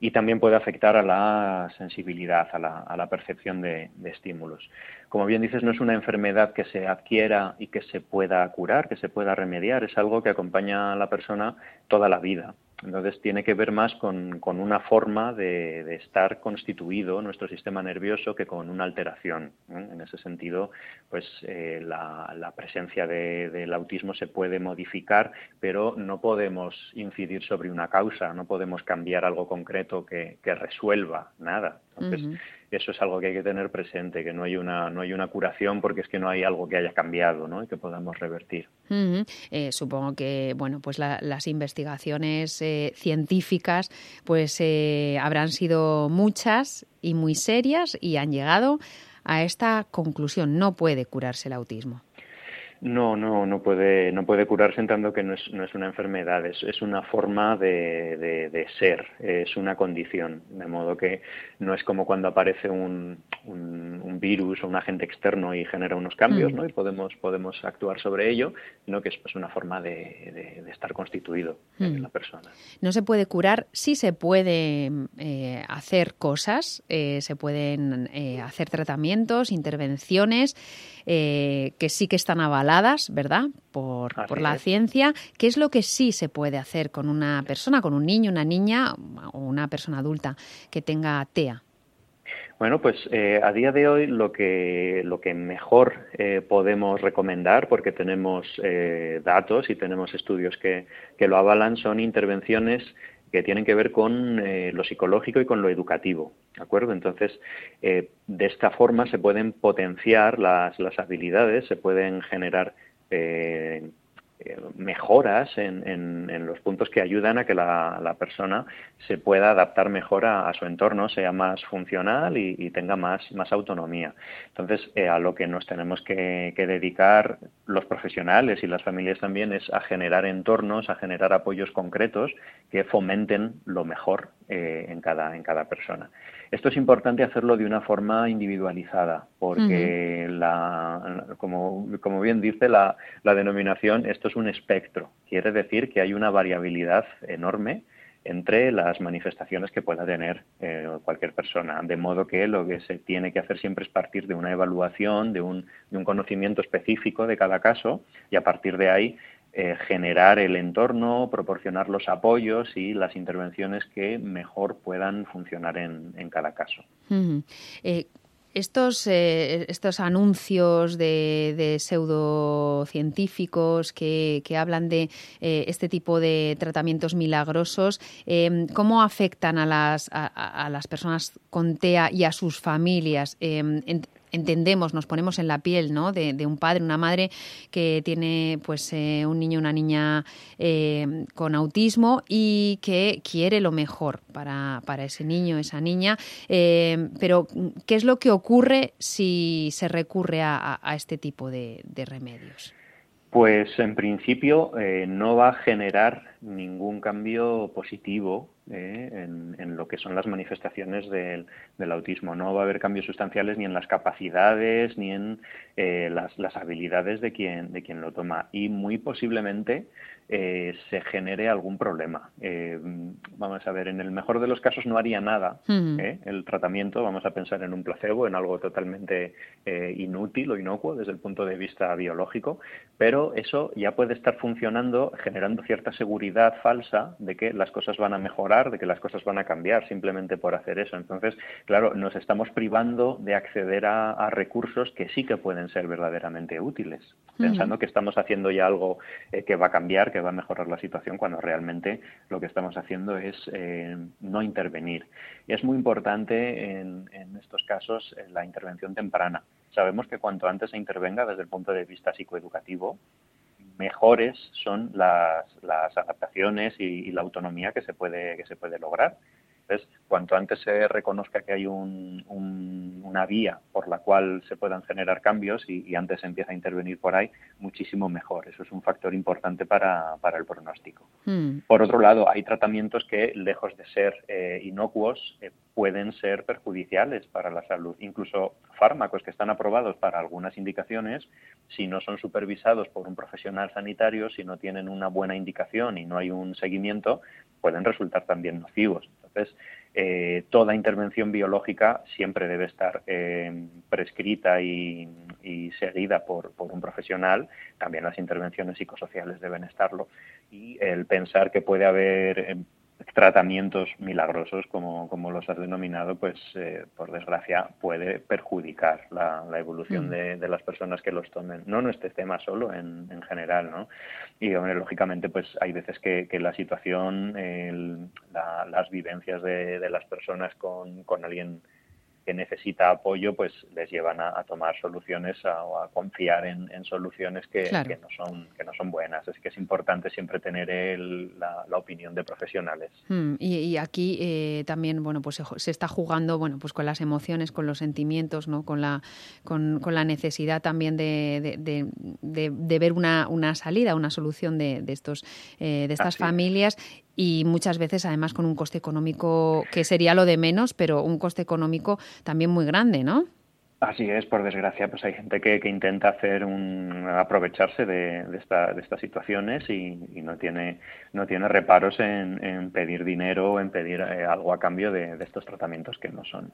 Y también puede afectar a la sensibilidad, a la, percepción de, de, estímulos. Como bien dices, no es una enfermedad que se adquiera y que se pueda curar, que se pueda remediar, es algo que acompaña a la persona toda la vida. Entonces tiene que ver más con, una forma de, estar constituido nuestro sistema nervioso que con una alteración. En ese sentido, pues eh, la, presencia del autismo se puede modificar, pero no podemos incidir sobre una causa, no podemos cambiar algo concreto que, resuelva nada. Entonces, eso es algo que hay que tener presente, que no hay una, no hay una curación porque es que no hay algo que haya cambiado ¿no? y que podamos revertir. Eh, supongo que bueno, pues las investigaciones eh, científicas pues eh, habrán sido muchas y muy serias y han llegado a esta conclusión. No puede curarse el autismo. No, no, no puede, no puede curarse en tanto que no es, no es una enfermedad, es, es una forma de, de, ser, es una condición, de modo que no es como cuando aparece un, un, virus o un agente externo y genera unos cambios, mm. ¿no? Y podemos, podemos actuar sobre ello, sino que es pues, una forma de, de estar constituido en mm. la persona. No se puede curar, sí se puede eh, hacer cosas, eh, se pueden eh, hacer tratamientos, intervenciones que sí que están avaladas ¿verdad? Por, por la ciencia. ¿Qué es lo que sí se puede hacer con una persona, con un niño, una niña o una persona adulta que tenga TEA? Bueno, pues eh, a día de hoy lo que, lo que mejor eh, podemos recomendar, porque tenemos eh, datos y tenemos estudios que, que, lo avalan, son intervenciones que tienen que ver con lo psicológico y con lo educativo, ¿de acuerdo? Entonces, de esta forma se pueden potenciar las, habilidades, se pueden generar eh, eh, mejoras en, en, los puntos que ayudan a que la, persona se pueda adaptar mejor a, su entorno, sea más funcional y, tenga más, más autonomía. Entonces, eh, a lo que nos tenemos que, dedicar los profesionales y las familias también es a generar entornos, a generar apoyos concretos que fomenten lo mejor en, cada, en cada persona. Esto es importante hacerlo de una forma individualizada, porque, la, como, como, bien dice la, la, denominación, esto es un espectro. Quiere decir que hay una variabilidad enorme entre las manifestaciones que pueda tener eh, cualquier persona. De modo que lo que se tiene que hacer siempre es partir de una evaluación, de un, de un conocimiento específico de cada caso y a partir de ahí eh, generar el entorno, proporcionar los apoyos y las intervenciones que mejor puedan funcionar en, cada caso. Eh, estos, eh, estos anuncios de, de pseudocientíficos que, que, hablan de este tipo de tratamientos milagrosos, ¿cómo afectan a las, a, las personas con TEA y a sus familias? Entendemos, nos ponemos en la piel ¿no? de, un padre, una madre que tiene pues eh, un niño, una niña eh, con autismo y que quiere lo mejor para, para ese niño, esa niña. Eh, pero, ¿qué es lo que ocurre si se recurre a, este tipo de remedios? Pues en principio eh, no va a generar ningún cambio positivo eh, en, lo que son las manifestaciones del, autismo. No va a haber cambios sustanciales ni en las capacidades ni en eh, las, habilidades de quien, de quien lo toma. Y muy posiblemente eh, se genere algún problema. Eh, vamos a ver, en el mejor de los casos no haría nada. ¿eh? el tratamiento, vamos a pensar en un placebo, en algo totalmente eh, inútil o inocuo desde el punto de vista biológico, pero eso ya puede estar funcionando generando cierta seguridad falsa de que las cosas van a mejorar, de que las cosas van a cambiar simplemente por hacer eso. Entonces, claro, nos estamos privando de acceder a, a recursos que sí que pueden ser verdaderamente útiles, pensando que estamos haciendo ya algo eh, que va a cambiar, que va a mejorar la situación, cuando realmente lo que estamos haciendo es eh, no intervenir. Y es muy importante en, estos casos eh, la intervención temprana. Sabemos que cuanto antes se intervenga desde el punto de vista psicoeducativo, mejores son las, adaptaciones y, y la autonomía que se puede que se puede lograr. Entonces, cuanto antes se reconozca que hay un- un- una vía por la cual se puedan generar cambios y, y antes se empieza a intervenir por ahí, muchísimo mejor. Eso es un factor importante para, para el pronóstico. Mm. Por otro lado, hay tratamientos que, lejos de ser eh, inocuos, eh, pueden ser perjudiciales para la salud. Incluso fármacos que están aprobados para algunas indicaciones, si no son supervisados por un profesional sanitario, si no tienen una buena indicación y no hay un seguimiento, pueden resultar también nocivos. Entonces, eh, toda intervención biológica siempre debe estar eh, prescrita y, y seguida por, por un profesional. También las intervenciones psicosociales deben estarlo. Y el pensar que puede haber eh, tratamientos milagrosos, como, como los has denominado, pues eh, por desgracia puede perjudicar la, la evolución Mm. de, de las personas que los tomen. No en este tema solo, en, en general, ¿no? Y hombre, lógicamente, pues hay veces que, que la situación, el- la- las vivencias de, de las personas con, con alguien que necesita apoyo, pues les llevan a, a tomar soluciones o a confiar en, en soluciones que, Claro. que no son que no son buenas. Es que es importante siempre tener el- la, la opinión de profesionales. Mm, Y, y aquí eh, también, bueno, pues se, ju- se está jugando, bueno, pues con las emociones, con los sentimientos, ¿no? Con la, con, con la necesidad también de, de, de- de- de ver una, una salida, una solución de, de estos, eh, de estas Así es. Y muchas veces además con un coste económico que sería lo de menos, pero un coste económico también muy grande, ¿no? Así es, por desgracia, pues hay gente que, que intenta hacer un aprovecharse de, de, esta- de estas situaciones y, y no tiene no tiene reparos en, en pedir dinero o en pedir eh, algo a cambio de, de estos tratamientos que no son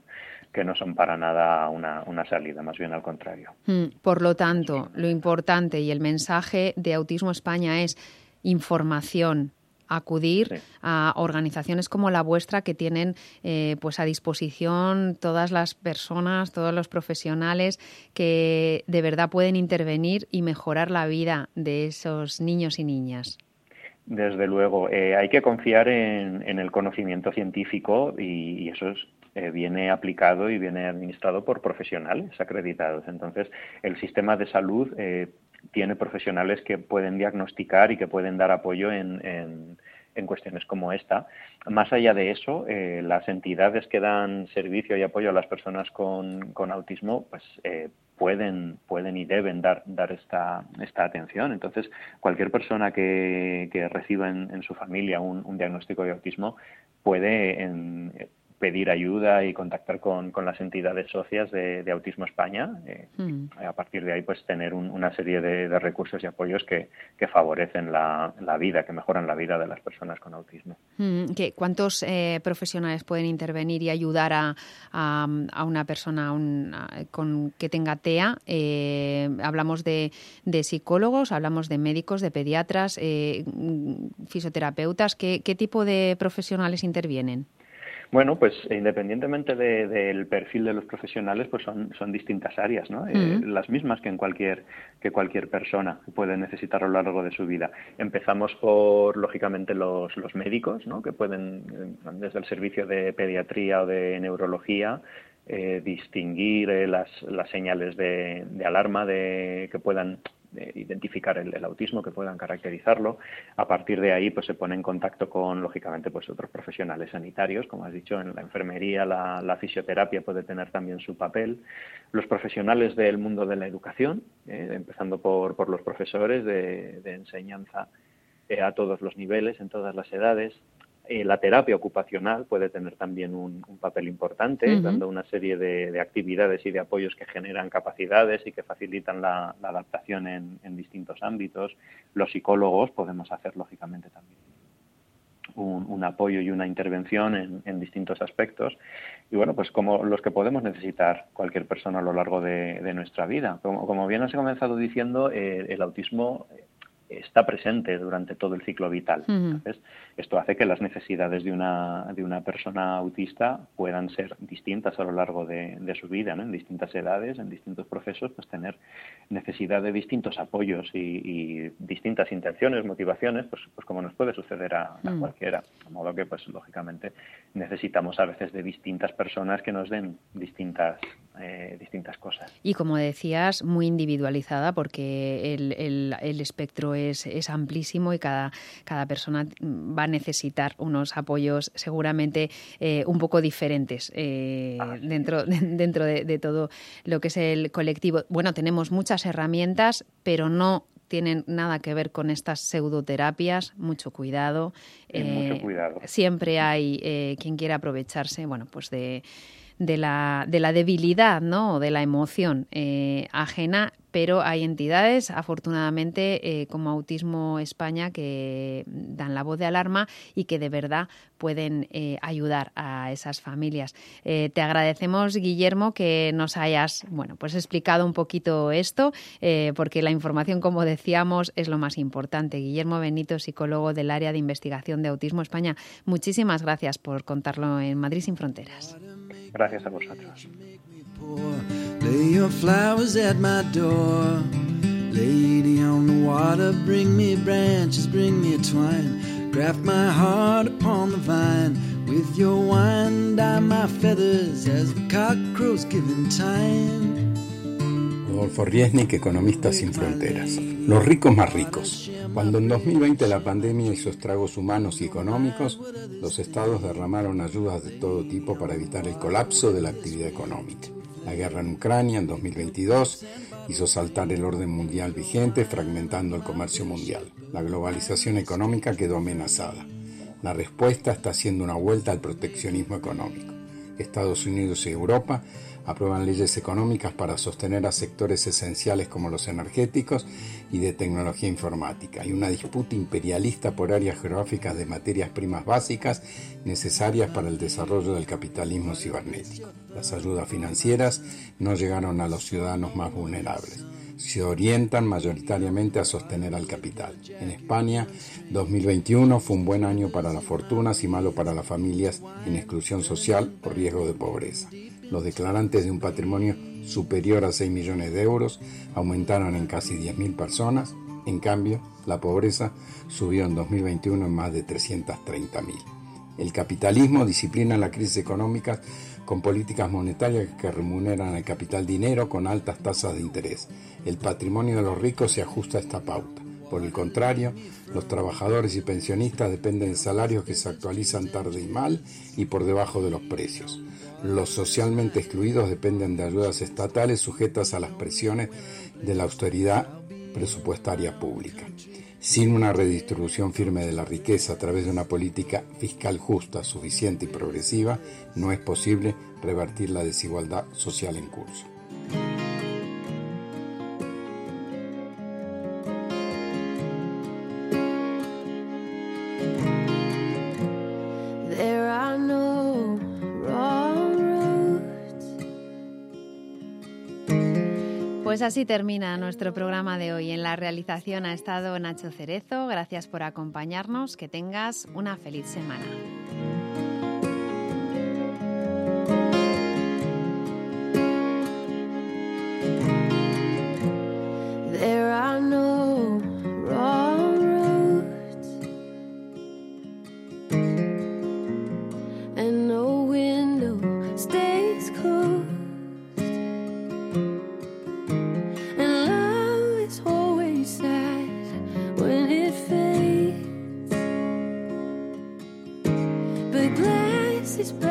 que no son para nada una, una salida, más bien al contrario. Mm, Por lo tanto, lo importante y el mensaje de Autismo España es información, acudir a organizaciones como la vuestra que tienen eh, pues a disposición todas las personas, todos los profesionales que de verdad pueden intervenir y mejorar la vida de esos niños y niñas. Desde luego, eh, hay que confiar en, en el conocimiento científico y, y eso es, eh, viene aplicado y viene administrado por profesionales acreditados. Entonces, el sistema de salud eh, tiene profesionales que pueden diagnosticar y que pueden dar apoyo en, en- en cuestiones como esta. Más allá de eso, eh, las entidades que dan servicio y apoyo a las personas con, con autismo, pues eh, pueden, pueden y deben dar, dar esta, esta atención. Entonces, cualquier persona que, que reciba en, en su familia un, un diagnóstico de autismo puede en- pedir ayuda y contactar con, con las entidades socias de, de Autismo España. eh, a partir de ahí, pues tener un- una serie de, de recursos y apoyos que, que favorecen la, la vida, que mejoran la vida de las personas con autismo. Mm, ¿qué- ¿Cuántos eh, profesionales pueden intervenir y ayudar a, a- a una persona un- a- con, que tenga TEA? Eh, hablamos de, de psicólogos, hablamos de médicos, de pediatras, eh, mm, fisioterapeutas. ¿Qué, qué tipo de profesionales intervienen? Bueno, pues independientemente de- del perfil de los profesionales, pues son, son distintas áreas, ¿no? Eh, las mismas que en cualquier que cualquier persona puede necesitar a lo largo de su vida. Empezamos por lógicamente los, los médicos, ¿no? Que pueden eh, desde el servicio de pediatría o de neurología eh, distinguir eh, las, las señales de, de alarma de que puedan identificar el, autismo, que puedan caracterizarlo. A partir de ahí, pues se pone en contacto con, lógicamente, pues otros profesionales sanitarios, como has dicho, en la enfermería, la, fisioterapia puede tener también su papel. Los profesionales del mundo de la educación, eh, empezando por, por los profesores de, de enseñanza eh, a todos los niveles, en todas las edades. Eh, la terapia ocupacional puede tener también un, papel importante, dando una serie de, de actividades y de apoyos que generan capacidades y que facilitan la, la adaptación en, en distintos ámbitos. Los psicólogos podemos hacer, lógicamente, también un, un apoyo y una intervención en, en distintos aspectos. Y bueno, pues como los que podemos necesitar cualquier persona a lo largo de, de nuestra vida. Como, como bien os he comenzado diciendo, eh, el autismo está presente durante todo el ciclo vital. Entonces, esto hace que las necesidades de una, de una persona autista puedan ser distintas a lo largo de, de su vida, ¿no? en distintas edades, en distintos procesos, pues tener necesidad de distintos apoyos y, y distintas intenciones, motivaciones, pues, pues como nos puede suceder a, a Mm. cualquiera. De modo que, pues lógicamente, necesitamos a veces de distintas personas que nos den distintas, eh, distintas cosas. Y como decías, muy individualizada porque el, el- el espectro es, es amplísimo y cada, cada persona va a necesitar unos apoyos seguramente eh, un poco diferentes eh, dentro, dentro de, de todo lo que es el colectivo. Bueno, tenemos muchas herramientas, pero no tienen nada que ver con estas pseudoterapias. Mucho cuidado. Mucho cuidado. Siempre hay eh, quien quiera aprovecharse, bueno, pues de de la, de la debilidad, ¿no? De la emoción eh, ajena, pero hay entidades, afortunadamente, eh, como Autismo España, que dan la voz de alarma y que de verdad pueden eh, ayudar a esas familias. Te agradecemos, Guillermo, que nos hayas, bueno, pues explicado un poquito esto, porque la información, como decíamos, es lo más importante. Guillermo Benito, psicólogo del área de investigación de Autismo España, muchísimas gracias por contarlo en Madrid sin Fronteras. Gracias a vosotros. Lay your flowers at my door. Lady on the water, bring me branches, bring me a twine. Graft my heart upon the vine. With your wine, dye my feathers as the cock crows giving time. Rodolfo Riesnik, Economista sin Fronteras. Los ricos más ricos. Cuando en 2020 la pandemia hizo estragos humanos y económicos, los estados derramaron ayudas de todo tipo para evitar el colapso de la actividad económica. La guerra en Ucrania en 2022 hizo saltar el orden mundial vigente, fragmentando el comercio mundial. La globalización económica quedó amenazada. La respuesta está haciendo una vuelta al proteccionismo económico. Estados Unidos y Europa aprueban leyes económicas para sostener a sectores esenciales como los energéticos y de tecnología informática. Hay una disputa imperialista por áreas geográficas de materias primas básicas necesarias para el desarrollo del capitalismo cibernético. Las ayudas financieras no llegaron a los ciudadanos más vulnerables se orientan mayoritariamente a sostener al capital. En España, 2021 fue un buen año para las fortunas y malo para las familias en exclusión social o riesgo de pobreza. Los declarantes de un patrimonio superior a 6 millones de euros aumentaron en casi 10.000 personas. En cambio, la pobreza subió en 2021 en más de 330.000. El capitalismo disciplina la crisis económica con políticas monetarias que remuneran al capital dinero con altas tasas de interés. El patrimonio de los ricos se ajusta a esta pauta. Por el contrario, los trabajadores y pensionistas dependen de salarios que se actualizan tarde y mal y por debajo de los precios. Los socialmente excluidos dependen de ayudas estatales sujetas a las presiones de la austeridad presupuestaria pública. Sin una redistribución firme de la riqueza a través de una política fiscal justa, suficiente y progresiva, no es posible revertir la desigualdad social en curso. Pues así termina nuestro programa de hoy. En la realización ha estado Nacho Cerezo. Gracias por acompañarnos. Que tengas una feliz semana. Is